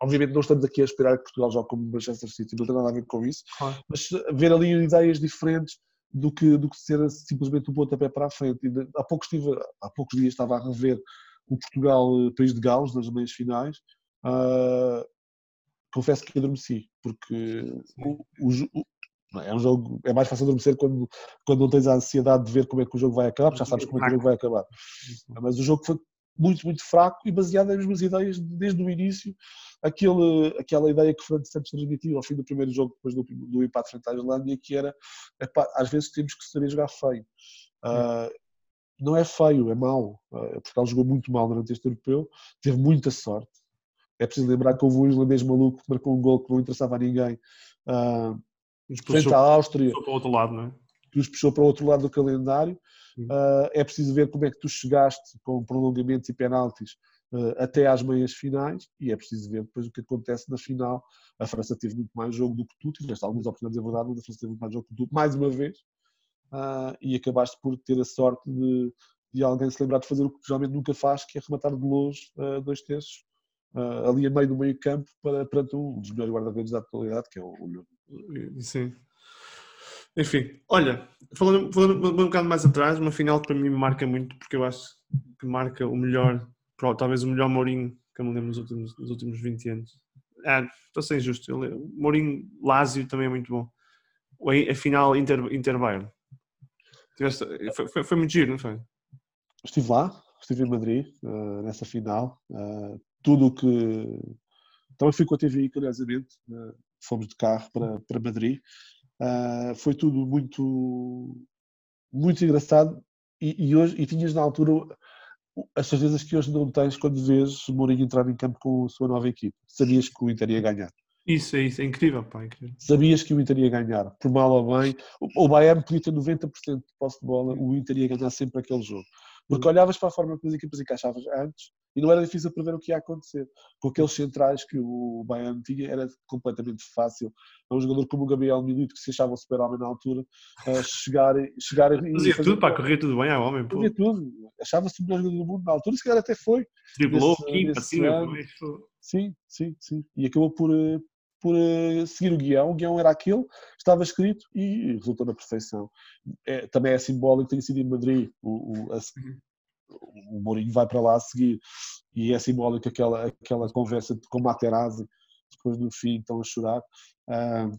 Obviamente não estamos aqui a esperar que Portugal jogue como Manchester City, não tem nada a ver com isso, ah. mas ver ali ideias diferentes do que, do que ser simplesmente um pontapé para a frente. E há, poucos estive, há poucos dias estava a rever o Portugal, eh, País de Gales, nas meias finais, uh, confesso que adormeci, porque o, o, o, é um jogo, é mais fácil adormecer quando, quando não tens a ansiedade de ver como é que o jogo vai acabar, porque já sabes como é que o jogo vai acabar. Mas o jogo foi muito, muito fraco e baseado nas mesmas ideias desde o início. Aquele, aquela ideia que o Fernando Santos transmitiu ao fim do primeiro jogo, depois do, do empate frente à Islândia, que era, epá, às vezes temos que saber jogar feio. Uh, não é feio, é mau. Uh, Portugal jogou muito mal durante este europeu, teve muita sorte. É preciso lembrar que houve um islandês maluco que marcou um gol que não interessava a ninguém uh, frente à Áustria. Para o outro lado, não é? Que os puxou para o outro lado do calendário. Uh, é preciso ver como é que tu chegaste com prolongamentos e penaltis uh, até às meias finais e é preciso ver depois o que acontece na final. A França teve muito mais jogo do que tu, tiveste algumas oportunidades, é verdade, mas a França teve muito mais jogo que tu, mais uma vez, uh, e acabaste por ter a sorte de, de, alguém se lembrar de fazer o que geralmente nunca faz, que é rematar de longe dois terços uh, ali a meio do meio campo para, perante um dos melhores guarda-redes da atualidade, que é o Lyon. Sim. Enfim, olha, falando, falando um bocado mais atrás, uma final que para mim marca muito, porque eu acho que marca o melhor, talvez o melhor Mourinho que eu me lembro nos últimos, nos últimos 20 anos. Ah, estou a ser injusto. O Mourinho Lásio também é muito bom. A final Inter, Inter Bayern. Foi, foi, foi, muito giro, não foi? Estive lá, estive em Madrid, uh, nessa final. Uh, tudo o que. Também fui com a TVI, curiosamente, uh, fomos de carro para, para Madrid. Uh, foi tudo muito, muito engraçado e, e, hoje, e tinhas na altura as certezas que hoje não tens quando vês Mourinho entrar em campo com a sua nova equipe. Sabias que o Inter ia ganhar. Isso, é isso, é incrível, pá, incrível. Sabias que o Inter ia ganhar, por mal ou bem. O, o Bayern podia ter 90% de posse de bola, o Inter ia ganhar sempre aquele jogo. Porque olhavas para a forma que as equipas encaixavam antes e não era difícil prever o que ia acontecer. Com aqueles centrais que o Bayern tinha, era completamente fácil. É um jogador como o Gabriel Milito, que se achava o super-homem na altura, uh, chegar, chegar e. Fazia fazer tudo, para correr tudo bem ao homem. Fazia tudo. Achava-se o melhor jogador do mundo na altura, e se calhar até foi. Driblou, quinta, cima. Sim, sim, sim. E acabou por, eh, por uh, seguir o guião. O guião era aquele, estava escrito e resultou na perfeição. É, também é simbólico, tem sido em Madrid. O, o, a, uhum o Mourinho vai para lá a seguir e é simbólico aquela, aquela conversa com o Materazzi depois no fim estão a chorar uh,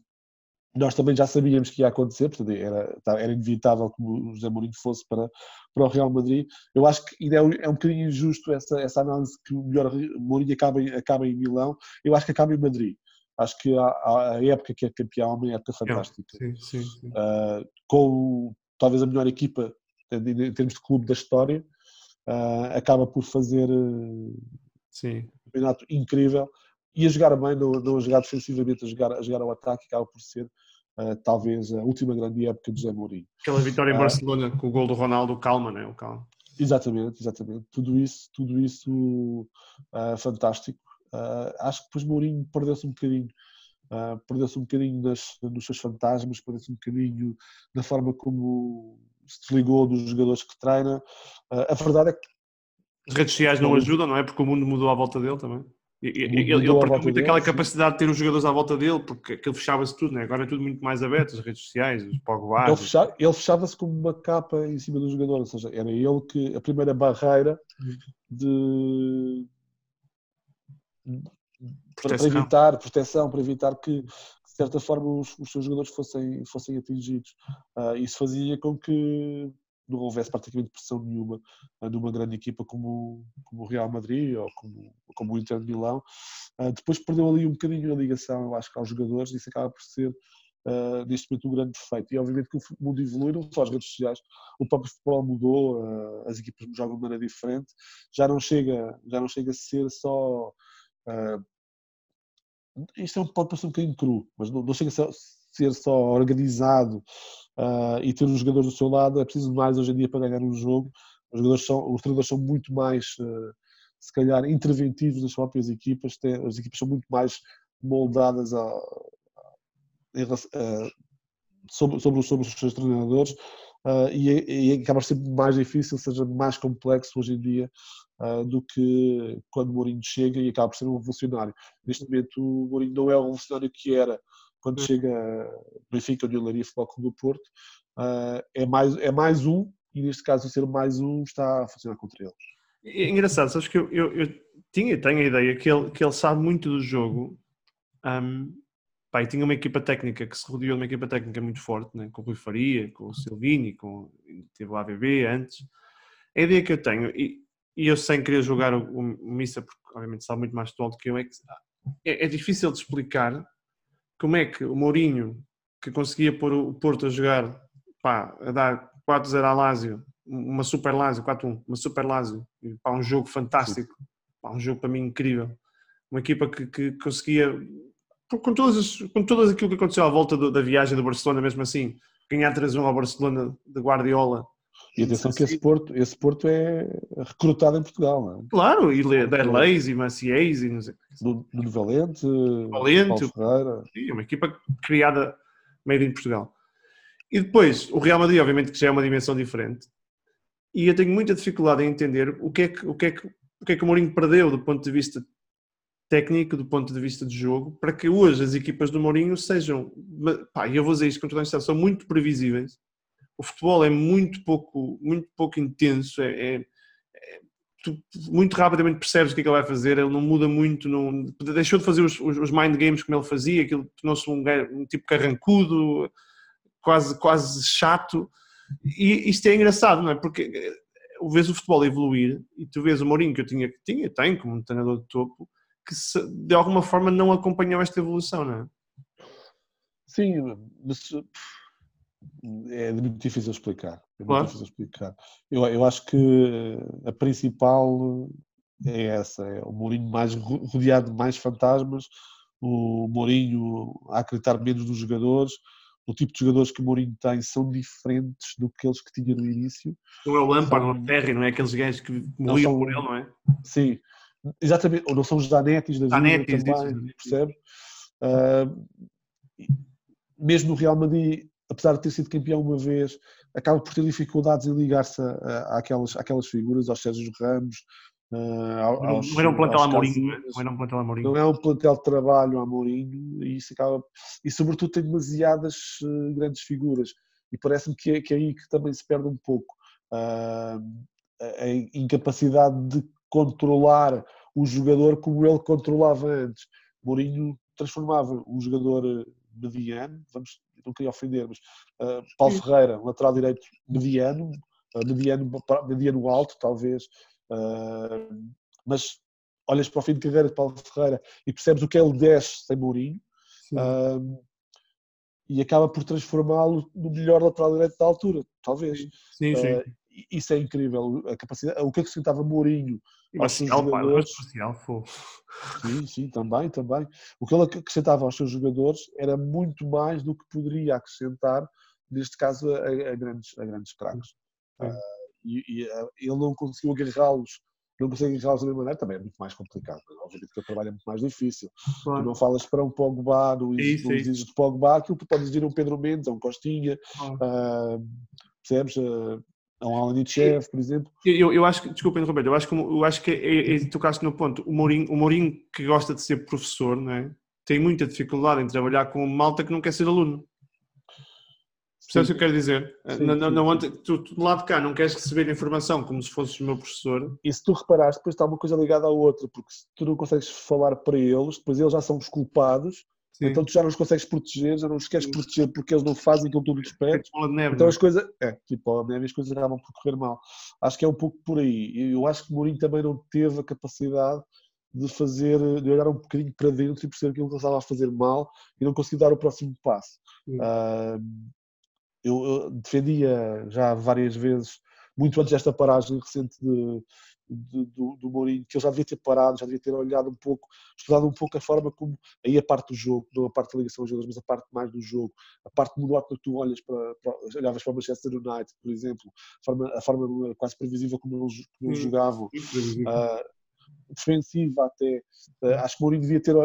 nós também já sabíamos que ia acontecer, portanto era, tá, era inevitável que o José Mourinho fosse para, para o Real Madrid. Eu acho que ainda é um, é um bocadinho injusto essa, essa análise que o melhor Mourinho acaba, acaba em Milão. Eu acho que acaba em Madrid. Acho que a, a época que é campeão é uma época fantástica. Sim, sim, sim. Uh, com talvez a melhor equipa em termos de clube da história uh, acaba por fazer uh, Sim. um campeonato incrível e a jogar bem, não, não a jogar defensivamente, a jogar, a jogar ao ataque, acaba por ser uh, talvez a última grande época de José Mourinho. Aquela vitória em Barcelona com o gol do Ronaldo, calma, né? O calma. Exatamente, exatamente. Tudo isso, tudo isso fantástico. acho que depois Mourinho perdeu-se um bocadinho. Uh, perdeu-se um bocadinho nas, nos seus fantasmas, perdeu-se um bocadinho na forma como se desligou dos jogadores que treina. Uh, a verdade é que. As redes sociais não ajudam, não é? Porque o mundo mudou à volta dele também. Ele, ele perdeu muito aquela capacidade de ter os jogadores à volta dele, porque aquilo fechava-se tudo, né? agora é tudo muito mais aberto, as redes sociais, os Pogba. Ele, fechava, ele fechava-se como uma capa em cima do jogador, ou seja, era ele que a primeira barreira de. Para, para evitar proteção, para evitar que, certa forma os, os seus jogadores fossem, fossem atingidos. Uh, isso fazia com que não houvesse praticamente pressão nenhuma uh, numa grande equipa como, como o Real Madrid ou como, como o Inter de Milão. Uh, depois perdeu ali um bocadinho a ligação, eu acho aos jogadores, e isso acaba por ser Uh, neste momento um grande defeito. E obviamente que o mundo evoluiu, não só as redes sociais, o próprio futebol mudou, uh, as equipas jogam de maneira diferente, já não chega, já não chega a ser só uh, isto é, pode parecer um bocadinho cru, mas não, não chega a ser só organizado uh, e ter os jogadores do seu lado, é preciso mais hoje em dia para ganhar um jogo. Os, jogadores são, os treinadores são muito mais, uh, se calhar, interventivos nas próprias equipas, as equipas são muito mais moldadas a, a, a, sobre, sobre, sobre os seus treinadores uh, e, e acaba sempre mais difícil, seja mais complexo hoje em dia uh, do que quando Mourinho chega e acaba por ser um revolucionário. Neste momento, o Mourinho não é o revolucionário que era quando chega Benfica, União Laria, Futebol Clube do Porto. Uh, é, mais, é mais um, e neste caso, ser mais um está a funcionar contra eles. É engraçado, sabes que eu, eu, eu tinha, tenho a ideia que ele, que ele sabe muito do jogo. Um, Pá, e tinha uma equipa técnica que se rodeou de uma equipa técnica muito forte, né? com o Rui Faria, com o Silvini, com, teve o AVB antes. A ideia que eu tenho, e, e eu sem querer jogar o, o, Missa, porque obviamente sabe muito mais futebol do que eu, é, que é, é, difícil de explicar como é que o Mourinho, que conseguia pôr o Porto a jogar, pá, a dar 4-0 a Lásio, uma super Lásio, 4-1, uma super Lásio, pá, um jogo fantástico, pá, um jogo para mim incrível. Uma equipa que, que conseguia com todas, com todas aquilo que aconteceu à volta do, da viagem do Barcelona, mesmo assim, ganhar 3-1 ao Barcelona de Guardiola. E atenção que esse Porto, esse Porto é recrutado em Portugal, não é? Claro, e Derleis e Maciéis e não sei. Nuno Valente, Valente Paulo Sim, uma equipa criada meio em Portugal. E depois, o Real Madrid, obviamente, que já é uma dimensão diferente. E eu tenho muita dificuldade em entender o que é que o, que é que, o, que é que o Mourinho perdeu do ponto de vista técnico, do ponto de vista de jogo, para que hoje as equipas do Mourinho sejam, pá, eu vou dizer isto com toda a instância, são muito previsíveis. O futebol é muito pouco, muito pouco intenso, é, é, é tu muito rapidamente percebes o que é que ele vai fazer, ele não muda muito, não, deixou de fazer os, os, os mind games como ele fazia, aquilo tornou-se um, um, tipo carrancudo, quase, quase chato, e isto é engraçado, não é? Porque eh, vês o futebol evoluir e tu vês o Mourinho que eu tinha, que tinha, tem como um treinador de topo, que se, de alguma forma não acompanhou esta evolução, não é? Sim, mas é muito difícil explicar. É claro. difícil explicar. Eu, eu acho que a principal é essa, é o Mourinho mais rodeado de mais fantasmas, o Mourinho a acreditar menos nos jogadores, o tipo de jogadores que o Mourinho tem são diferentes do que aqueles que tinha no início. Não é o Lampard, não é o Terry, não é aqueles gajos que morriam por ele, não é? Sim, exatamente. Ou não são os Danetis da Danetis, também, isso, percebe? Uh, mesmo no Real Madrid, apesar de ter sido campeão uma vez, acaba por ter dificuldades em ligar-se àquelas, àquelas figuras, aos Sérgio Ramos, Uh, aos, não era um plantel a Mourinho, é? não era um plantel a Mourinho. Não é um plantel de trabalho a Mourinho e isso acaba. E sobretudo tem demasiadas uh, grandes figuras. E parece-me que, é, que é aí que também se perde um pouco uh, a incapacidade de controlar o jogador como ele controlava antes. Mourinho transformava um jogador mediano, vamos, não queria ofender, mas uh, Paulo Sim. Ferreira, lateral direito mediano, uh, mediano, mediano alto, talvez, uh, mas olhas para o fim de carreira de Paulo Ferreira e percebes o que ele desce sem Mourinho e acaba por transformá-lo no melhor lateral direito da altura, talvez. Sim, sim. isso é incrível, a capacidade, o que acrescentava Mourinho aos seus jogadores. Sim, sim, também, também. O que ele acrescentava aos seus jogadores era muito mais do que poderia acrescentar, neste caso, a, a grandes, a grandes craques. Uh, e, e uh, ele não conseguiu agarrá-los não consegue agarrá-los da mesma maneira, também é muito mais complicado. Obviamente que o trabalho é muito mais difícil. Claro. Tu não falas para um Pogba, não, exiges de Pogba aquilo que tu podes exigir a um Pedro Mendes, a um Costinha, uh, percebes? Uh, a um Alan Nietzsche, por exemplo. Eu, eu acho que, desculpa interromper, eu acho que, eu acho que é, é, tocaste no ponto, o Mourinho, o Mourinho que gosta de ser professor, não é? tem muita dificuldade em trabalhar com malta que não quer ser aluno. Percebes o que eu quero dizer? Sim, não, não, não, tu, tu do lado de cá não queres receber informação como se fosses o meu professor. E se tu reparares, depois está uma coisa ligada à outra, porque se tu não consegues falar para eles, depois eles já são os culpados Sim. Então tu já não os consegues proteger, já não os queres proteger porque eles não fazem aquilo que tu lhes pedes. Então as coisas, é, tipo, a neve as coisas acabam por correr mal. Acho que é um pouco por aí. Eu acho que Mourinho também não teve a capacidade de fazer, de olhar um bocadinho para dentro e perceber aquilo que ele estava a fazer mal e não conseguir dar o próximo passo. Uh, eu, eu defendia já várias vezes, muito antes desta paragem recente de, de, do, do Mourinho, que ele já devia ter parado, já devia ter olhado um pouco, estudado um pouco a forma como, aí a parte do jogo, não a parte da ligação aos jogadores, mas a parte mais do jogo, a parte monótona que tu olhas para, para, olhavas para o Manchester United, por exemplo, a forma, a forma quase previsível como eles, como eles jogavam, uh, defensiva até, uh, acho que o Mourinho devia ter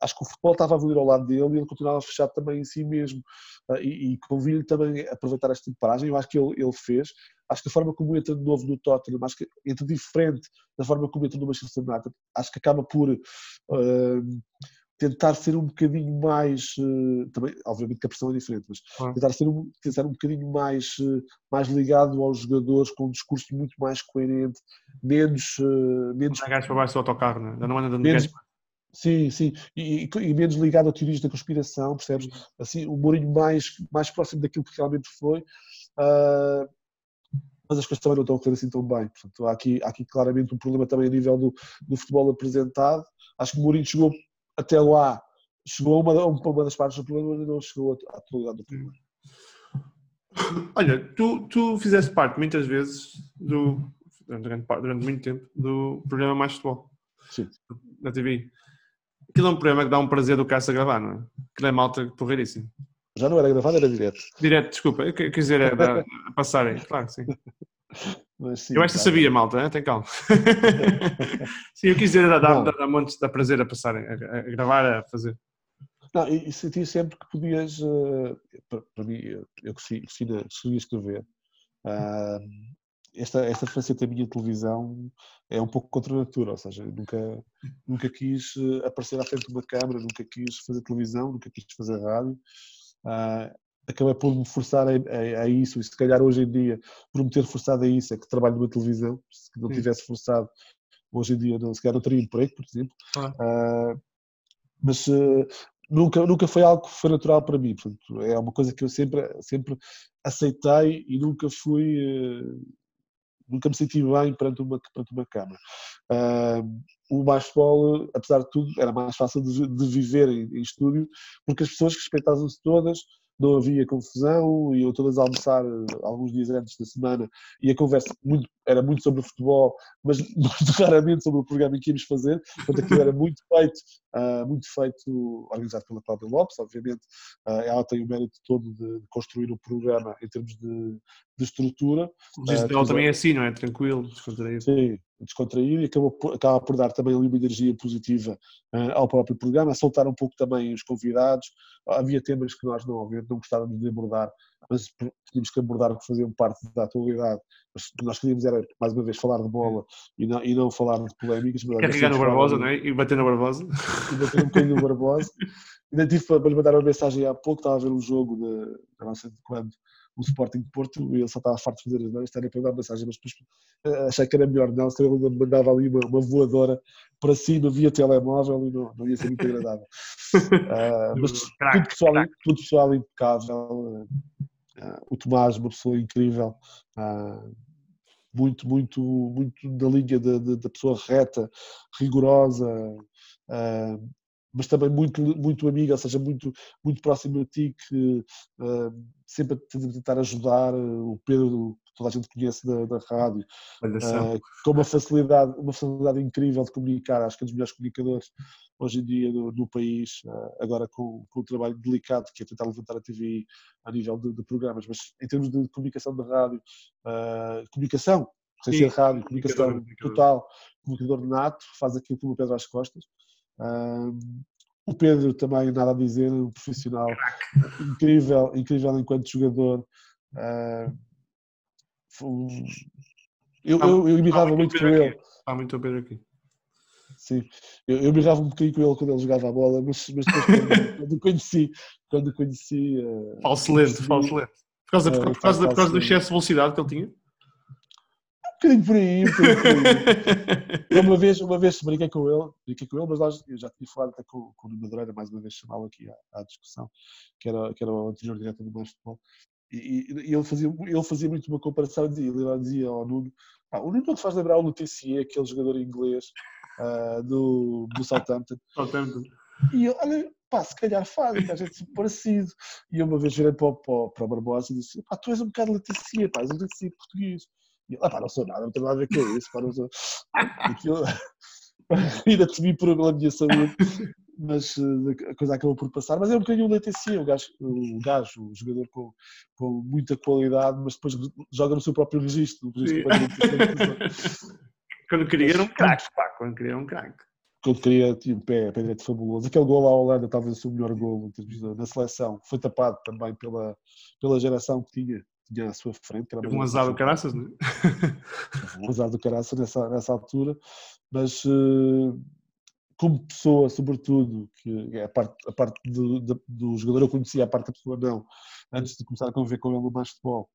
acho que o futebol estava a evoluir ao lado dele e ele continuava fechado também em si mesmo. Uh, e, e convinha-lhe também aproveitar esta paragem. Eu acho que ele, ele fez. Acho que a forma como entra de novo no Tottenham, acho que entra diferente da forma como entra no Manchester United. Acho que acaba por uh, tentar ser um bocadinho mais. Uh, também, obviamente que a pressão é diferente, mas ah. tentar ser um, tentar um bocadinho mais, mais ligado aos jogadores, com um discurso muito mais coerente, menos. menos não é para baixo do autocarro, né? não anda menos, Sim, sim, e, e, menos ligado a teorias da conspiração, percebes? Assim, o Mourinho mais, mais próximo daquilo que realmente foi, uh, mas as coisas também não estão a correr assim tão bem. Portanto, há aqui, há aqui claramente um problema também a nível do, do futebol apresentado. Acho que o Mourinho chegou até lá, chegou a uma, uma das partes do problema, mas não chegou a, a todo lado do problema. Olha, tu, tu fizeste parte muitas vezes do, durante, durante muito tempo, do programa Mais Futebol. Sim. Na TV. Aquilo é um programa que dá um prazer do caça a gravar, não é? Aquilo é malta porreiríssimo. Já não era gravado, era direto. Direto, desculpa. Eu quis dizer, é da, a passarem, claro, sim. sim eu esta tá. sabia, malta, hein? tem calma. sim, eu quis dizer, dá, dá, dá, montes, dá prazer a passarem, a, a gravar, a fazer. Não, e, senti sempre que podias, uh, para, para, mim, eu cresci, na, cresci a escrever, uh, esta, esta faceta minha televisão é um pouco contra a natura, ou seja, nunca, nunca quis eh, aparecer à frente de uma câmara, nunca quis fazer televisão, nunca quis fazer rádio. Uh, acabei por me forçar a, a, a, isso, e se calhar hoje em dia, por me ter forçado a isso, é que trabalho numa televisão, se não tivesse forçado, hoje em dia não, se calhar não teria emprego, por exemplo. Ah. Uh, mas uh, nunca, nunca foi algo que foi natural para mim, portanto, é uma coisa que eu sempre, sempre aceitei e nunca fui nunca me senti bem perante uma, perante uma câmara. Uh, o basquetebol, apesar de tudo, era mais fácil de, de viver em, em, estúdio, porque as pessoas respeitavam-se todas, não havia confusão, iam todas a almoçar eh, alguns dias antes da semana e a conversa muito, era muito sobre o futebol, mas muito raramente sobre o programa que íamos fazer, portanto aquilo era muito feito, uh, muito feito, organizado pela Cláudia Lopes, obviamente uh, ela tem o mérito todo de, de construir o programa em termos de, de estrutura. O uh, também é assim, não é? Tranquilo, descontraído. Sim, descontraído e acaba por, acaba por dar também ali uma energia positiva uh, ao próprio programa, a soltar um pouco também os convidados. Havia temas que nós não, não gostávamos de abordar, mas tínhamos que abordar que faziam parte da atualidade. Mas nós queríamos era, mais uma vez, falar de bola e não, e não falar de polémicas. Carregar no Barbosa, não é? E bater no Barbosa. E bater um bocadinho no Barbosa. Ainda tive para lhe mandar uma mensagem há pouco, estava a ver um jogo da nossa de quando o Sporting de Porto e ele só estava farto de fazer as neiras, era para dar mensagem, mas depois uh, achei que era melhor não, se ele mandava ali uma, uma, voadora para cima via telemóvel e não, não ia ser muito agradável. Uh, mas tudo pessoal, tudo pessoal impecável, uh, o Tomás, uma pessoa incrível, muito, muito, muito da linha da pessoa reta, rigorosa, mas também muito, muito amiga, ou seja, muito, muito próximo a ti, que uh, sempre a tentar ajudar, uh, o Pedro, que toda a gente conhece da, da rádio, uh, com uma facilidade, uma facilidade incrível de comunicar, acho que é dos melhores comunicadores hoje em dia no, no país, agora com, com o trabalho delicado que é tentar levantar a TV a nível de, de programas, mas em termos de comunicação de rádio, comunicação, sem ser rádio, comunicação comunicador. total, comunicador nato, faz aquilo como o Pedro às costas, o Pedro também, nada a dizer, um profissional incrível, incrível enquanto jogador. Uh, eu, eu, eu mirrava muito com ele. Há muito o Pedro aqui. Sim, eu, eu mirrava um bocadinho com ele quando ele jogava a bola, mas, mas depois quando, o conheci, quando conheci. Uh, falso lento, falso lento. Por causa, por, por causa, por causa do excesso de velocidade que ele tinha? Bocadinho por aí, um bocadinho por aí. uma vez, uma vez brinquei com ele, brinquei com ele, mas nós, eu já tinha falado até com, com o Nuno Madureira, mais uma vez chamá-lo aqui à, à, discussão, que era, que era o anterior diretor do Mais Futebol, e, e, e, ele, fazia, ele fazia muito uma comparação, dizia, ele dizia ao Nuno, ah, o Nuno não te faz lembrar o Leticia, aquele jogador inglês uh, do, do Southampton. Southampton. E eu, olha, pá, se calhar faz, a gente se parecido. E eu uma vez virei para, para, para o Barbosa e disse, pá, tu és um bocado Leticia, pá, és um Leticia português. E eu, ah, pá, não sou nada, não tenho nada a ver com isso, pá, não sou. Aquilo, ainda temi pela minha saúde, mas eh, a coisa acabou por passar. Mas é um bocadinho o latency, o gajo, o, gajo, o jogador com, com muita qualidade, mas depois joga no seu próprio registro. registro quando queria era um craque, pá, quando queria era um craque. Quando queria, tinha um pé, pé direito fabuloso. Aquele gol à Holanda, talvez o melhor gol na seleção. Foi tapado também pela, pela geração que tinha tinha à sua frente. Que era um azar do caraças, não é? um azar do caraças nessa, nessa altura, mas uh, como pessoa, sobretudo, que é a parte, a parte do, do, do, jogador eu conhecia, a parte da pessoa não, antes de começar a conviver com ele no mais futebol,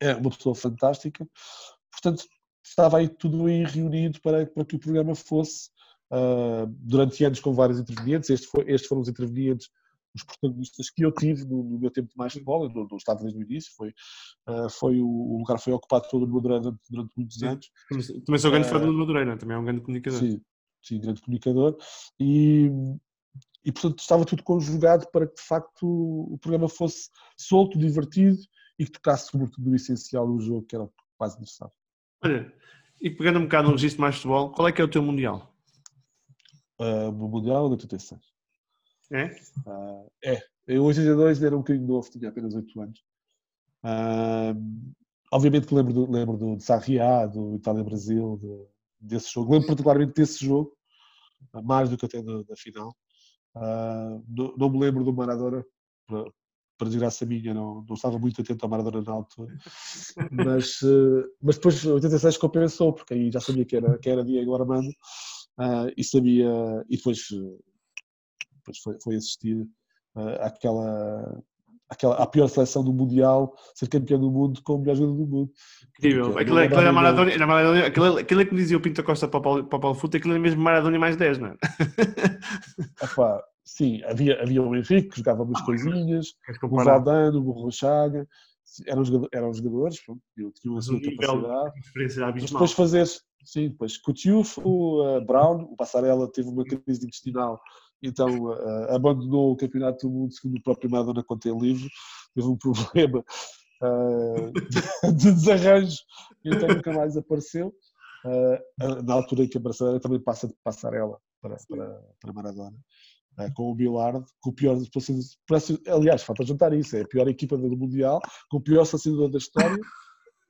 é uma pessoa fantástica, portanto estava aí tudo aí reunido para, para que o programa fosse uh, durante anos com vários intervenientes, estes, foi, estes foram os intervenientes os protagonistas que eu tive no, no meu tempo de mais futebol, não, não estava desde o início, foi, uh, foi o, o, lugar foi ocupado pelo Madureira durante, durante muitos anos. Também sou grande uh, fã do Madureira, também é um grande comunicador. Sim, sim grande comunicador. E, e portanto estava tudo conjugado para que de facto o programa fosse solto, divertido e que tocasse sobretudo o essencial do jogo, que era quase necessário. Olha, e pegando um bocado no registro mais futebol, qual é que é o teu Mundial? Uh, o Mundial de 86. É? Uh, é. Eu, 82, era um bocadinho novo, tinha apenas 8 anos. Uh, obviamente que lembro do, lembro do de Sarriá, do Itália-Brasil, de, desse jogo. Lembro particularmente desse jogo, mais do que até da, da final. Uh, não, não, me lembro do Maradona, para, para desgraça minha, não, não estava muito atento ao Maradona na altura. Mas, uh, mas depois, 86 compensou, porque aí já sabia que era, que era Diego Armando uh, e sabia, e depois depois foi, foi assistir uh, àquela, àquela, à pior seleção do Mundial, ser campeão do mundo com o melhor jogador do mundo. Incrível. Aquilo, aquilo era Maradona, era Maradona aquilo, aquilo é que dizia o Pinto Costa para o Paulo, para o Paulo Futo, aquilo é mesmo Maradona mais 10, não é? Epá, sim, havia, havia o Henrique que jogava umas ah, coisinhas, o Valdano, o Borrochaga, eram, eram jogadores, pronto, tinham a sua capacidade. Mas depois fazer Sim, depois Coutinho, o uh, Brown, o Passarella teve uma crise intestinal então uh, abandonou o Campeonato do Mundo, segundo o próprio Maradona conta em livro, teve um problema uh, de desarranjo, então nunca mais apareceu. Uh, na altura em que a Barcelona também passa de passarela para, para, para Maradona. Com o Bilard, com o pior aliás, falta juntar isso, é a pior equipa do Mundial, com o pior assassinador da história,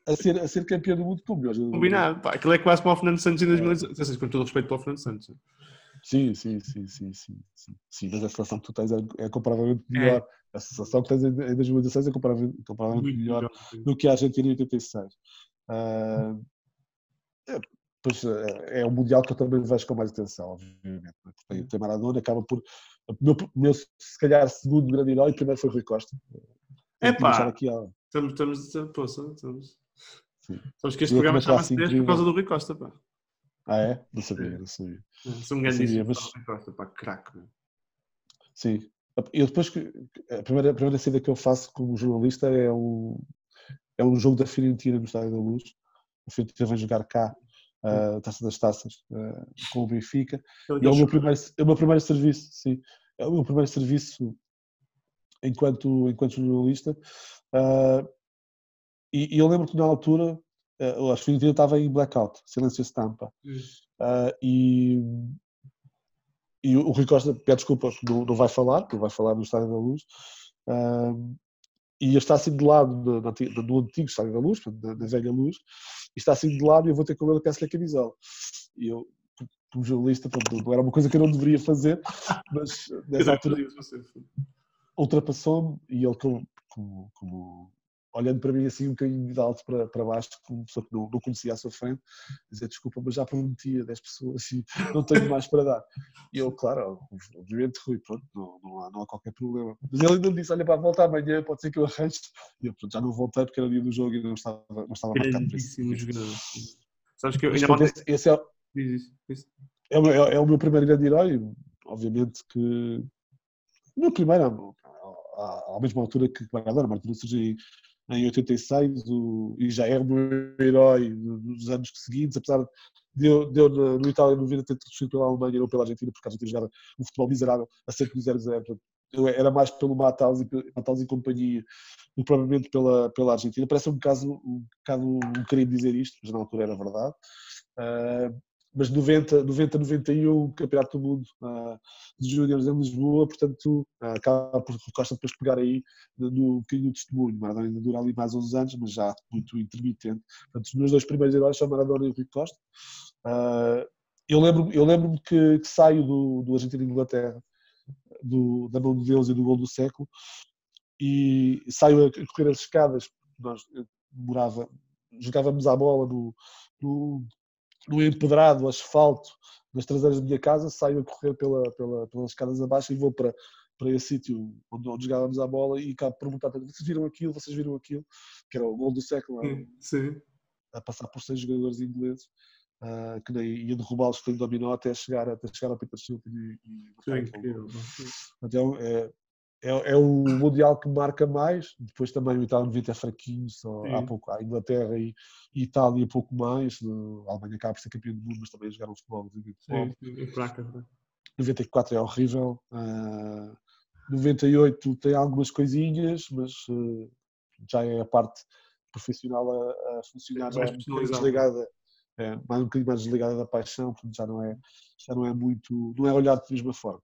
a ser, a ser campeão do mundo com o melhor. Combinado, pá, aquilo é quase como o Fernando Santos em 2016, com todo o respeito para o Fernando Santos. Sim, sim, sim, sim, sim, sim, sim, mas a seleção que tu tens é, é comparavelmente é. melhor. É. A seleção que tens em, 2016 é comparavelmente, comparavelmente melhor do que a Argentina em 86. Uh, é, pois é, é um Mundial que eu também vejo com mais atenção, obviamente. Tem, tem Maradona, acaba por. O meu, meu, se calhar, segundo grande herói, primeiro foi Rui Costa. É pá, estamos, estamos, estamos, estamos. Sabes que este programa chama-se por causa do Rui Costa, pá. Ah, é? Não sabia, não sabia. Sou um grande mas... Pá, craque. Sim. Eu depois, a primeira, a primeira saída que eu faço como jornalista é um, é um jogo da Fiorentina no Estádio da Luz. A Fiorentina vai jogar cá a uh, Taça das Taças uh, com o Benfica. E é o, meu primeiro, é o meu primeiro serviço, sim. É o meu primeiro serviço enquanto, enquanto jornalista. Uh, e, e, eu lembro que na altura uh, a Fiorentina estava em blackout, silêncio estampa. Uh, e, e o Rui Costa pede desculpa, não, não vai falar, não vai falar no Estádio da Luz. Uh, e está assim de lado no, no, no antigo Estádio da Luz, na, na, velha luz, e está assim de lado e eu vou ter com ele a peça-lhe a camisola. E eu, como jornalista, pronto, não era uma coisa que eu não deveria fazer, mas nessa altura ultrapassou-me e ele, como, como, como olhando para mim assim um bocadinho de alto para, para baixo, como pessoa que não, não conhecia à sua frente, dizer desculpa, mas já prometi a 10 pessoas e não tenho mais para dar. E eu, claro, obviamente, Rui, pronto, não, não, há, não há qualquer problema. Mas ele ainda me disse: olha, para voltar amanhã, pode ser que eu arranje. E eu, pronto, já não voltei porque era dia do jogo e não estava, não estava marcado para isso. jogador. Sabes que eu ainda pronto, esse, esse é, é, é, é, o meu primeiro grande herói, obviamente que. O meu primeiro, à, à mesma altura que Maradona, Martins surgiu em 86 o, e já o meu herói dos anos seguintes, apesar de eu, de eu no Itália 90 ter torcido pela Alemanha e não pela Argentina, porque a Argentina jogava um futebol miserável a 0-0. Eu era mais pelo Matheus e, e companhia do provavelmente pela, pela Argentina. Parece um caso um bocado um querer dizer isto, mas na altura era verdade. Uh, mas 90, 90 91, Campeonato do Mundo uh, de Júniores em Lisboa, portanto uh, acaba por Costa depois pegar aí no, bocadinho do testemunho. Maradona ainda dura ali mais 11 anos, mas já muito intermitente. Portanto, os meus dois primeiros heróis são Maradona e Rui Costa. Uh, eu lembro-me eu lembro que, que, saio do, do Argentina e Inglaterra, do, da mão de Deus e do gol do século, e saio a correr as escadas, nós morava, jogávamos à bola no, no no empedrado, asfalto, nas traseiras da minha casa, saio a correr pela, pela, pelas escadas abaixo e vou para, para esse sítio onde, onde jogávamos a bola e acabo por perguntar vocês viram aquilo, vocês viram aquilo, que era o gol do século, Sim. a passar por seis jogadores ingleses. Uh, que nem ia derrubá-los com o dominó até chegar, até chegar ao Peter Shilton e, e é, é, é, o Mundial que marca mais. Depois também o Itália 90 é fraquinho, só há pouco. A Inglaterra e, e Itália pouco mais. A Alemanha acaba por ser campeão do mundo, mas também jogaram futebol. Sim, sim, fraca. 94 é horrível. Uh, 98 tem algumas coisinhas, mas uh, já é a parte profissional a, a funcionar, é é bocadinho desligada. É, mais um bocadinho mais desligada da paixão, portanto já não é, já não é muito, não é olhado da mesma forma.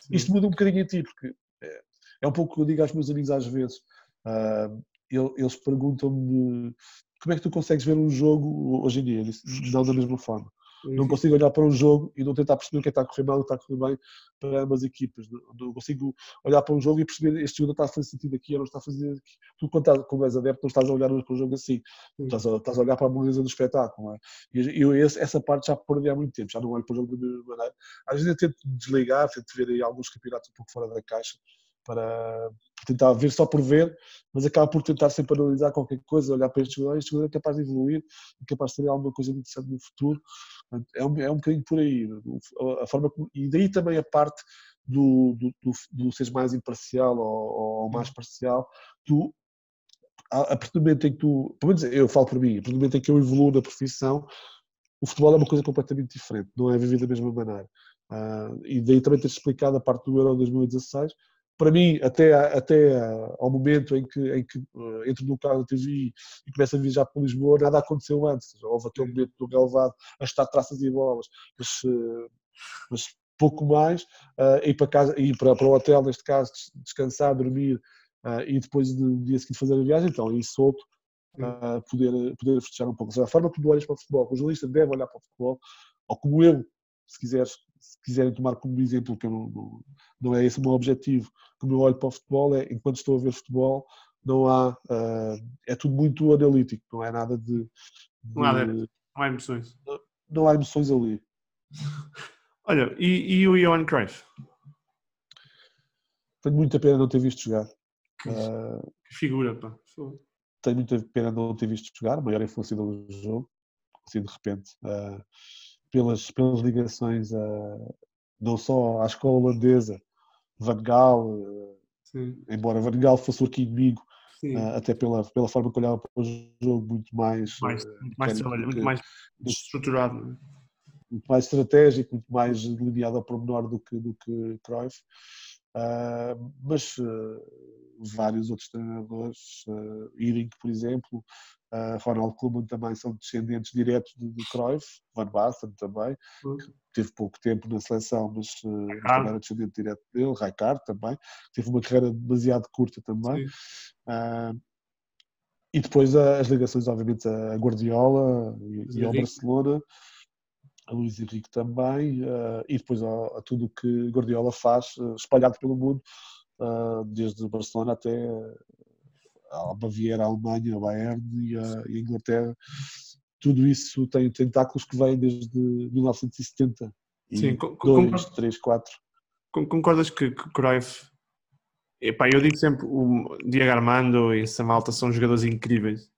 Sim. Isto muda um bocadinho a ti, porque é, é um pouco o que eu digo aos meus amigos às vezes. Uh, eles perguntam-me como é que tu consegues ver um jogo hoje em dia? Disse, não da mesma forma. Não consigo olhar para um jogo e não tentar perceber o que é está a correr mal e o que está a correr bem para ambas equipas. Não consigo olhar para um jogo e perceber este jogador está a fazer sentido aqui ou não está a fazer aqui. Tu, quando, estás, quando és adepto, não estás a olhar para o jogo assim. Estás a, estás a olhar para a beleza do espetáculo. É? E eu, essa parte já perdi há muito tempo. Já não olho para o jogo da mesma maneira. Às vezes eu tento desligar, tento ver aí alguns campeonatos um pouco fora da caixa para tentar ver só por ver, mas acaba por tentar sempre analisar qualquer coisa, olhar para este jogador, este jogador é capaz de evoluir, é capaz de ter alguma coisa interessante no futuro. É um, é um bocadinho por aí. A forma como, e daí também a parte do, do, do, do seres mais imparcial ou, ou, mais parcial, tu, a, partir do momento em que tu, pelo menos eu falo por mim, a partir do momento em que eu evoluo na profissão, o futebol é uma coisa completamente diferente, não é vivido da mesma maneira. Uh, e daí também ter explicado a parte do Euro 2016. Para mim, até, até ao momento em que, em que uh, entro no carro da TV e começo a viajar para Lisboa, nada aconteceu antes. Houve aquele momento do relevado a estar traças e bolas, mas, uh, mas pouco mais, uh, ir para casa, ir para, para o hotel, neste caso, descansar, dormir uh, e depois no dia seguinte fazer a viagem, então aí solto, uh, poder, poder festejar um pouco. Ou seja, a forma como tu olhas para o futebol, o jornalista deve olhar para o futebol, ou como eu, se quiseres, se quiserem tomar como exemplo, que não, não, não, é esse o meu objetivo, como eu olho para o futebol, é enquanto estou a ver futebol, não há, uh, é tudo muito analítico, não é nada de. de não, há, não há emoções. Não, não, há emoções ali. Olha, e, e o Johan Cruyff? Tenho muita pena não ter visto jogar. Que, uh, que figura, pá. Tenho muita pena não ter visto jogar, maior influência do jogo, assim de repente. Uh, pelas, pelas ligações a, não só à escola holandesa, Van Gaal, Sim. embora Van Gaal fosse o arqui-inimigo, uh, até pela, pela forma que olhava para o jogo muito mais... mais uh, muito mais, trabalho, muito mais estruturado. Muito mais estratégico, muito mais delineado ao pormenor do que, do que Cruyff. Uh, mas vários outros treinadores, uh, Iring, por exemplo, Uh, Ronald Koeman também são descendentes diretos de, de Cruyff, Van Basten também, uhum. que teve pouco tempo na seleção, mas, uh, também era descendente direto dele, Rijkaard também, teve uma carreira demasiado curta também. Uh, e depois as ligações, obviamente, a Guardiola e, e ao Barcelona, a Luís Henrique também, uh, e depois a, a tudo o que Guardiola faz, uh, espalhado pelo mundo, uh, desde o Barcelona até a Baviera, a Alemanha, a Bayern e a, e a Inglaterra, tudo isso tem tentáculos que vêm desde 1970. Sim, dois, três, quatro. Concordas que, que Cruyff Epá, eu digo sempre, o Diego Armando e essa malta são jogadores incríveis,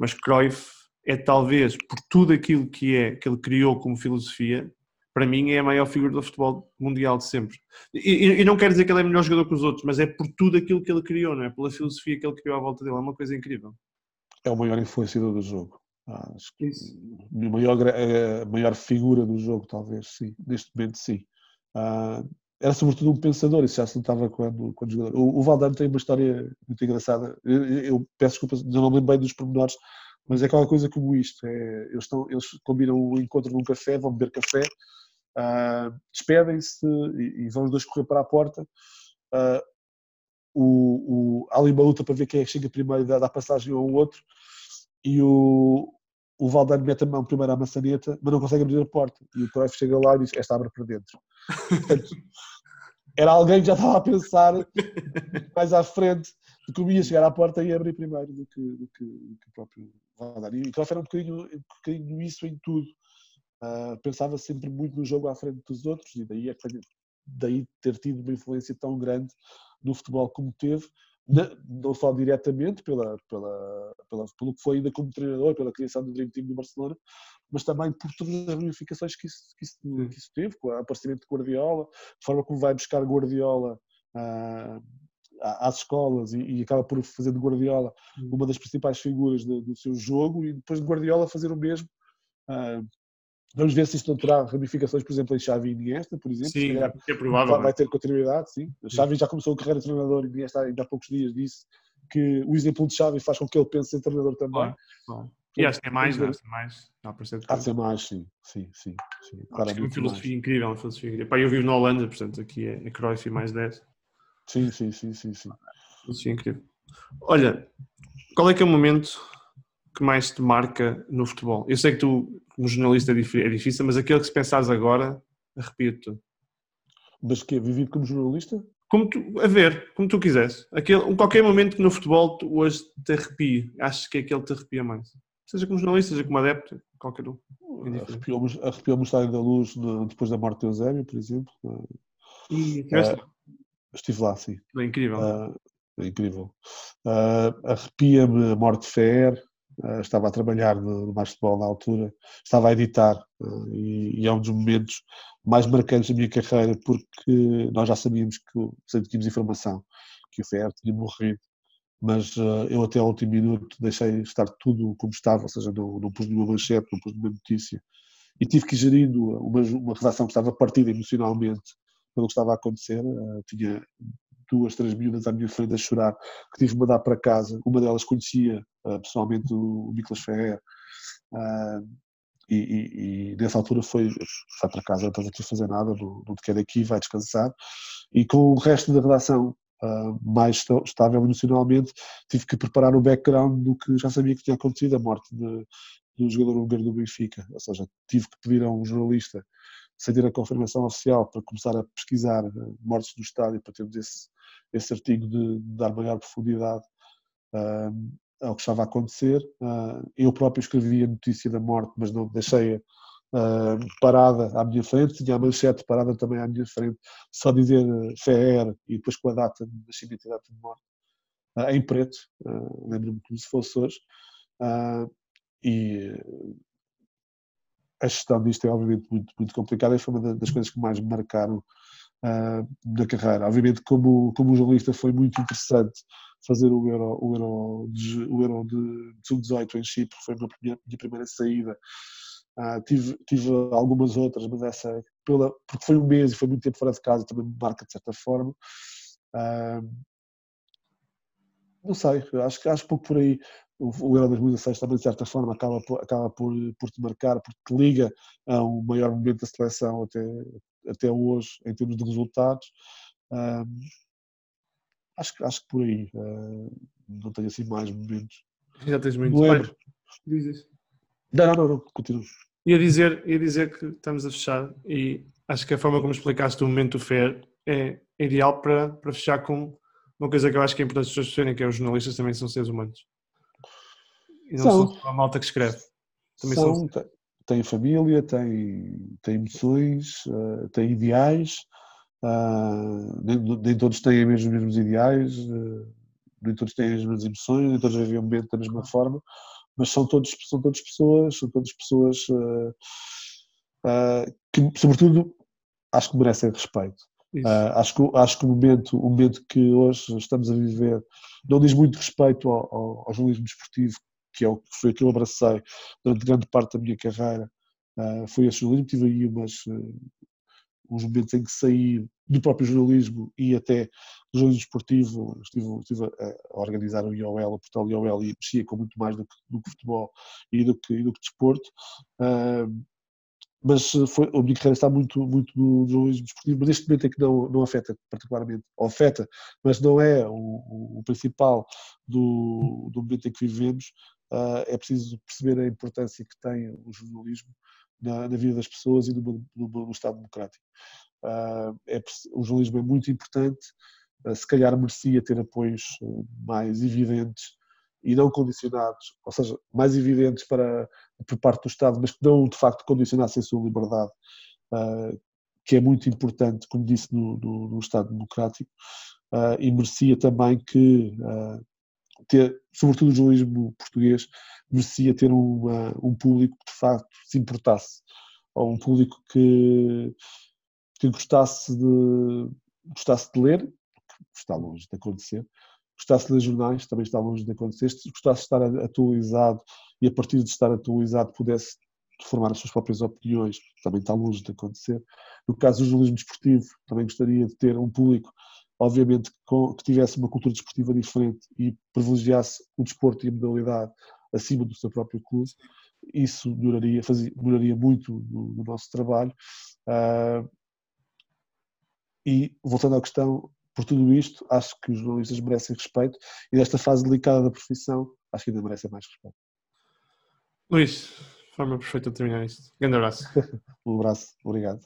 mas Cruyff é talvez, por tudo aquilo que é, que ele criou como filosofia, para mim é a maior figura do futebol mundial de sempre. E, e, não quero dizer que ele é melhor jogador que os outros, mas é por tudo aquilo que ele criou, não é? Pela filosofia que ele criou à volta dele, é uma coisa incrível. É o maior influenciador do jogo. Ah, acho que a maior, a maior figura do jogo, talvez, sim. Neste momento, sim. Ah, era sobretudo um pensador, isso já se notava quando, quando jogador. O, o Valdano tem uma história muito engraçada. Eu, eu peço desculpas, não me lembro bem dos pormenores, mas é qualquer coisa como isto. É, eles, estão, eles combinam o um encontro num café, vão beber café Uh, Despedem-se e, e, vão os dois correr para a porta. Uh, o, o, há ali uma luta para ver quem é que chega primeiro e dá, dá passagem ao outro. E o, o Valdano mete a mão primeiro à maçaneta, mas não consegue abrir a porta. E o Cruyff chega lá e diz: Esta abre para dentro. Portanto, era alguém que já estava a pensar mais à frente de como ia chegar à porta e abrir primeiro do que, do que, do que o próprio Valdano. E o Cruyff era um bocadinho, um bocadinho isso em tudo. Uh, pensava sempre muito no jogo à frente dos outros e daí, daí ter tido uma influência tão grande no futebol como teve, não só diretamente pela, pela, pela, pelo que foi ainda como treinador, pela criação do Dream Team do Barcelona, mas também por todas as ramificações que isso, que isso, que isso teve, com o aparecimento de Guardiola, a forma como vai buscar Guardiola uh, às escolas e, e, acaba por fazer de Guardiola uma das principais figuras do, do seu jogo e depois de Guardiola fazer o mesmo uh, Vamos ver se isto não terá ramificações, por exemplo, em Xavi e Iniesta, por exemplo. Sim, é provável. Vai, ter continuidade, sim. Xavi já começou a carreira de treinador e Iniesta ainda há poucos dias disse que o exemplo de Xavi faz com que ele pense em treinador também. E acho que é mais, não é? mais. Há de ser mais, sim. sim, sim, sim. Acho que é uma filosofia mais. incrível, uma filosofia incrível. Pá, eu vivo na Holanda, portanto aqui é, é Cruyff e mais 10. Sim, sim, sim, sim, sim. Filosofia incrível. Olha, qual é que é o momento que mais te marca no futebol? Eu sei que tu, como jornalista, é, é difícil, mas aquele que se pensares agora, arrepia-te. Mas que é vivido como jornalista? Como tu, a ver, como tu quiseres. Aquele, em qualquer momento que no futebol tu hoje te arrepie, achas que é aquele que te arrepia mais. Seja como jornalista, seja como adepto, qualquer um. É arrepiou-me arrepiou o Estádio da Luz depois da morte de Eusébio, por exemplo. E, uh, estive lá, sim. É incrível. Uh, é incrível. Uh, arrepia-me a morte de Fer, estava a trabalhar no, Futebol na altura, estava a editar uh, e, e, é um dos momentos mais marcantes da minha carreira porque nós já sabíamos que, sempre tínhamos informação que o Fer tinha morrido, mas uh, eu até ao último minuto deixei estar tudo como estava, ou seja, não, não pus nenhuma manchete, não pus nenhuma notícia e tive que ir gerindo uma, uma redação que estava partida emocionalmente pelo que estava a acontecer. Tinha duas, três miúdas à minha frente a chorar, que tive que mandar para casa. Uma delas conhecia uh, pessoalmente o, o Nicolas Ferrer. Uh, e, e, e, nessa altura foi, vai para casa, não estás aqui a fazer nada, não, não te quero aqui, vai descansar. E com o resto da redação uh, mais estável emocionalmente, tive que preparar o background do que já sabia que tinha acontecido, a morte de, do jogador húngaro do Benfica. Ou seja, tive que pedir a um jornalista, sem ter a confirmação oficial, para começar a pesquisar mortes do estádio, para termos esse, esse artigo de, de dar maior profundidade uh, ao que estava a acontecer. Uh, eu próprio escrevi a notícia da morte, mas não deixei-a uh, parada à minha frente, tinha a manchete parada também à minha frente, só dizer FER e depois com a data de nascimento e data de morte, em preto, lembro-me como se fosse hoje. e a gestão disto é obviamente muito, muito complicada e foi uma das coisas que mais me marcaram uh, na carreira. Obviamente, como, como jornalista, foi muito interessante fazer o Euro, o Euro, de, o Euro de 2018 em Chipre, foi a minha, minha primeira saída. Uh, tive, tive algumas outras, mas essa, pela, porque foi um mês e foi muito tempo fora de casa, também me marca de certa forma. Uh, não sei, acho acho pouco por aí. O, Euro 2016 também, de certa forma, acaba, por, acaba por, por te marcar, porque te liga a um maior momento da seleção até, até hoje, em termos de resultados. Um, acho, acho que por aí. Uh, não tenho assim mais momentos. Já tens muitos. Lembro. Diz Não, não, não, não, continuo. Ia dizer, ia dizer que estamos a fechar e acho que a forma como explicaste o momento fair é ideal para, para fechar com uma coisa que eu acho que é importante as pessoas perceberem, que é os jornalistas também são seres humanos. E não são, são a malta que escreve. Também são, são tem família, tem, tem emoções, uh, tem ideais, uh, nem, nem, todos têm os mesmos, ideais, uh, nem todos têm as mesmas emoções, nem todos vivem o momento da mesma forma, mas são todos, são todos pessoas, são todas pessoas que, sobretudo, acho que merecem respeito. Uh, acho, que, acho que o momento, o momento que hoje estamos a viver não diz muito respeito ao, ao, ao jornalismo desportivo que é o que foi que eu abracei durante grande parte da minha carreira, uh, foi esse jornalismo. Tive aí umas, uh, uns momentos em que saí do próprio jornalismo e até do jornalismo esportivo. Estive, estive a, organizar o IOL, o portal IOL, e mexia com muito mais do que, do que futebol e do que, e do que desporto. Uh, mas foi, a minha carreira está muito, muito no jornalismo desportivo, mas neste momento é que não, não afeta particularmente, ou afeta, mas não é o, o, principal do, do momento em que vivemos, é preciso perceber a importância que tem o jornalismo na, na vida das pessoas e no, Estado democrático. Uh, é, o jornalismo é muito importante, uh, se calhar merecia ter apoios mais evidentes e não condicionados, ou seja, mais evidentes para, por parte do Estado, mas que não de facto condicionassem a sua liberdade, que é muito importante, como disse, no, no, no Estado democrático, e merecia também que ter, sobretudo o jornalismo português, merecia ter um público que de facto se importasse, ou um público que, que gostasse, de, gostasse de ler, que está longe de acontecer, gostasse de ler jornais, também está longe de acontecer, gostasse de estar atualizado e a partir de estar atualizado pudesse formar as suas próprias opiniões, também está longe de acontecer. No caso do jornalismo desportivo, também gostaria de ter um público obviamente que tivesse uma cultura desportiva diferente e privilegiasse o desporto e a modalidade acima do seu próprio clube, isso melhoraria, fazia, melhoraria muito no, no nosso trabalho. Uh, e voltando à questão, por tudo isto, acho que os jornalistas merecem respeito e nesta fase delicada da profissão, acho que ainda merecem mais respeito. Luís, forma perfeita de terminar isto. Grande abraço. um abraço, obrigado.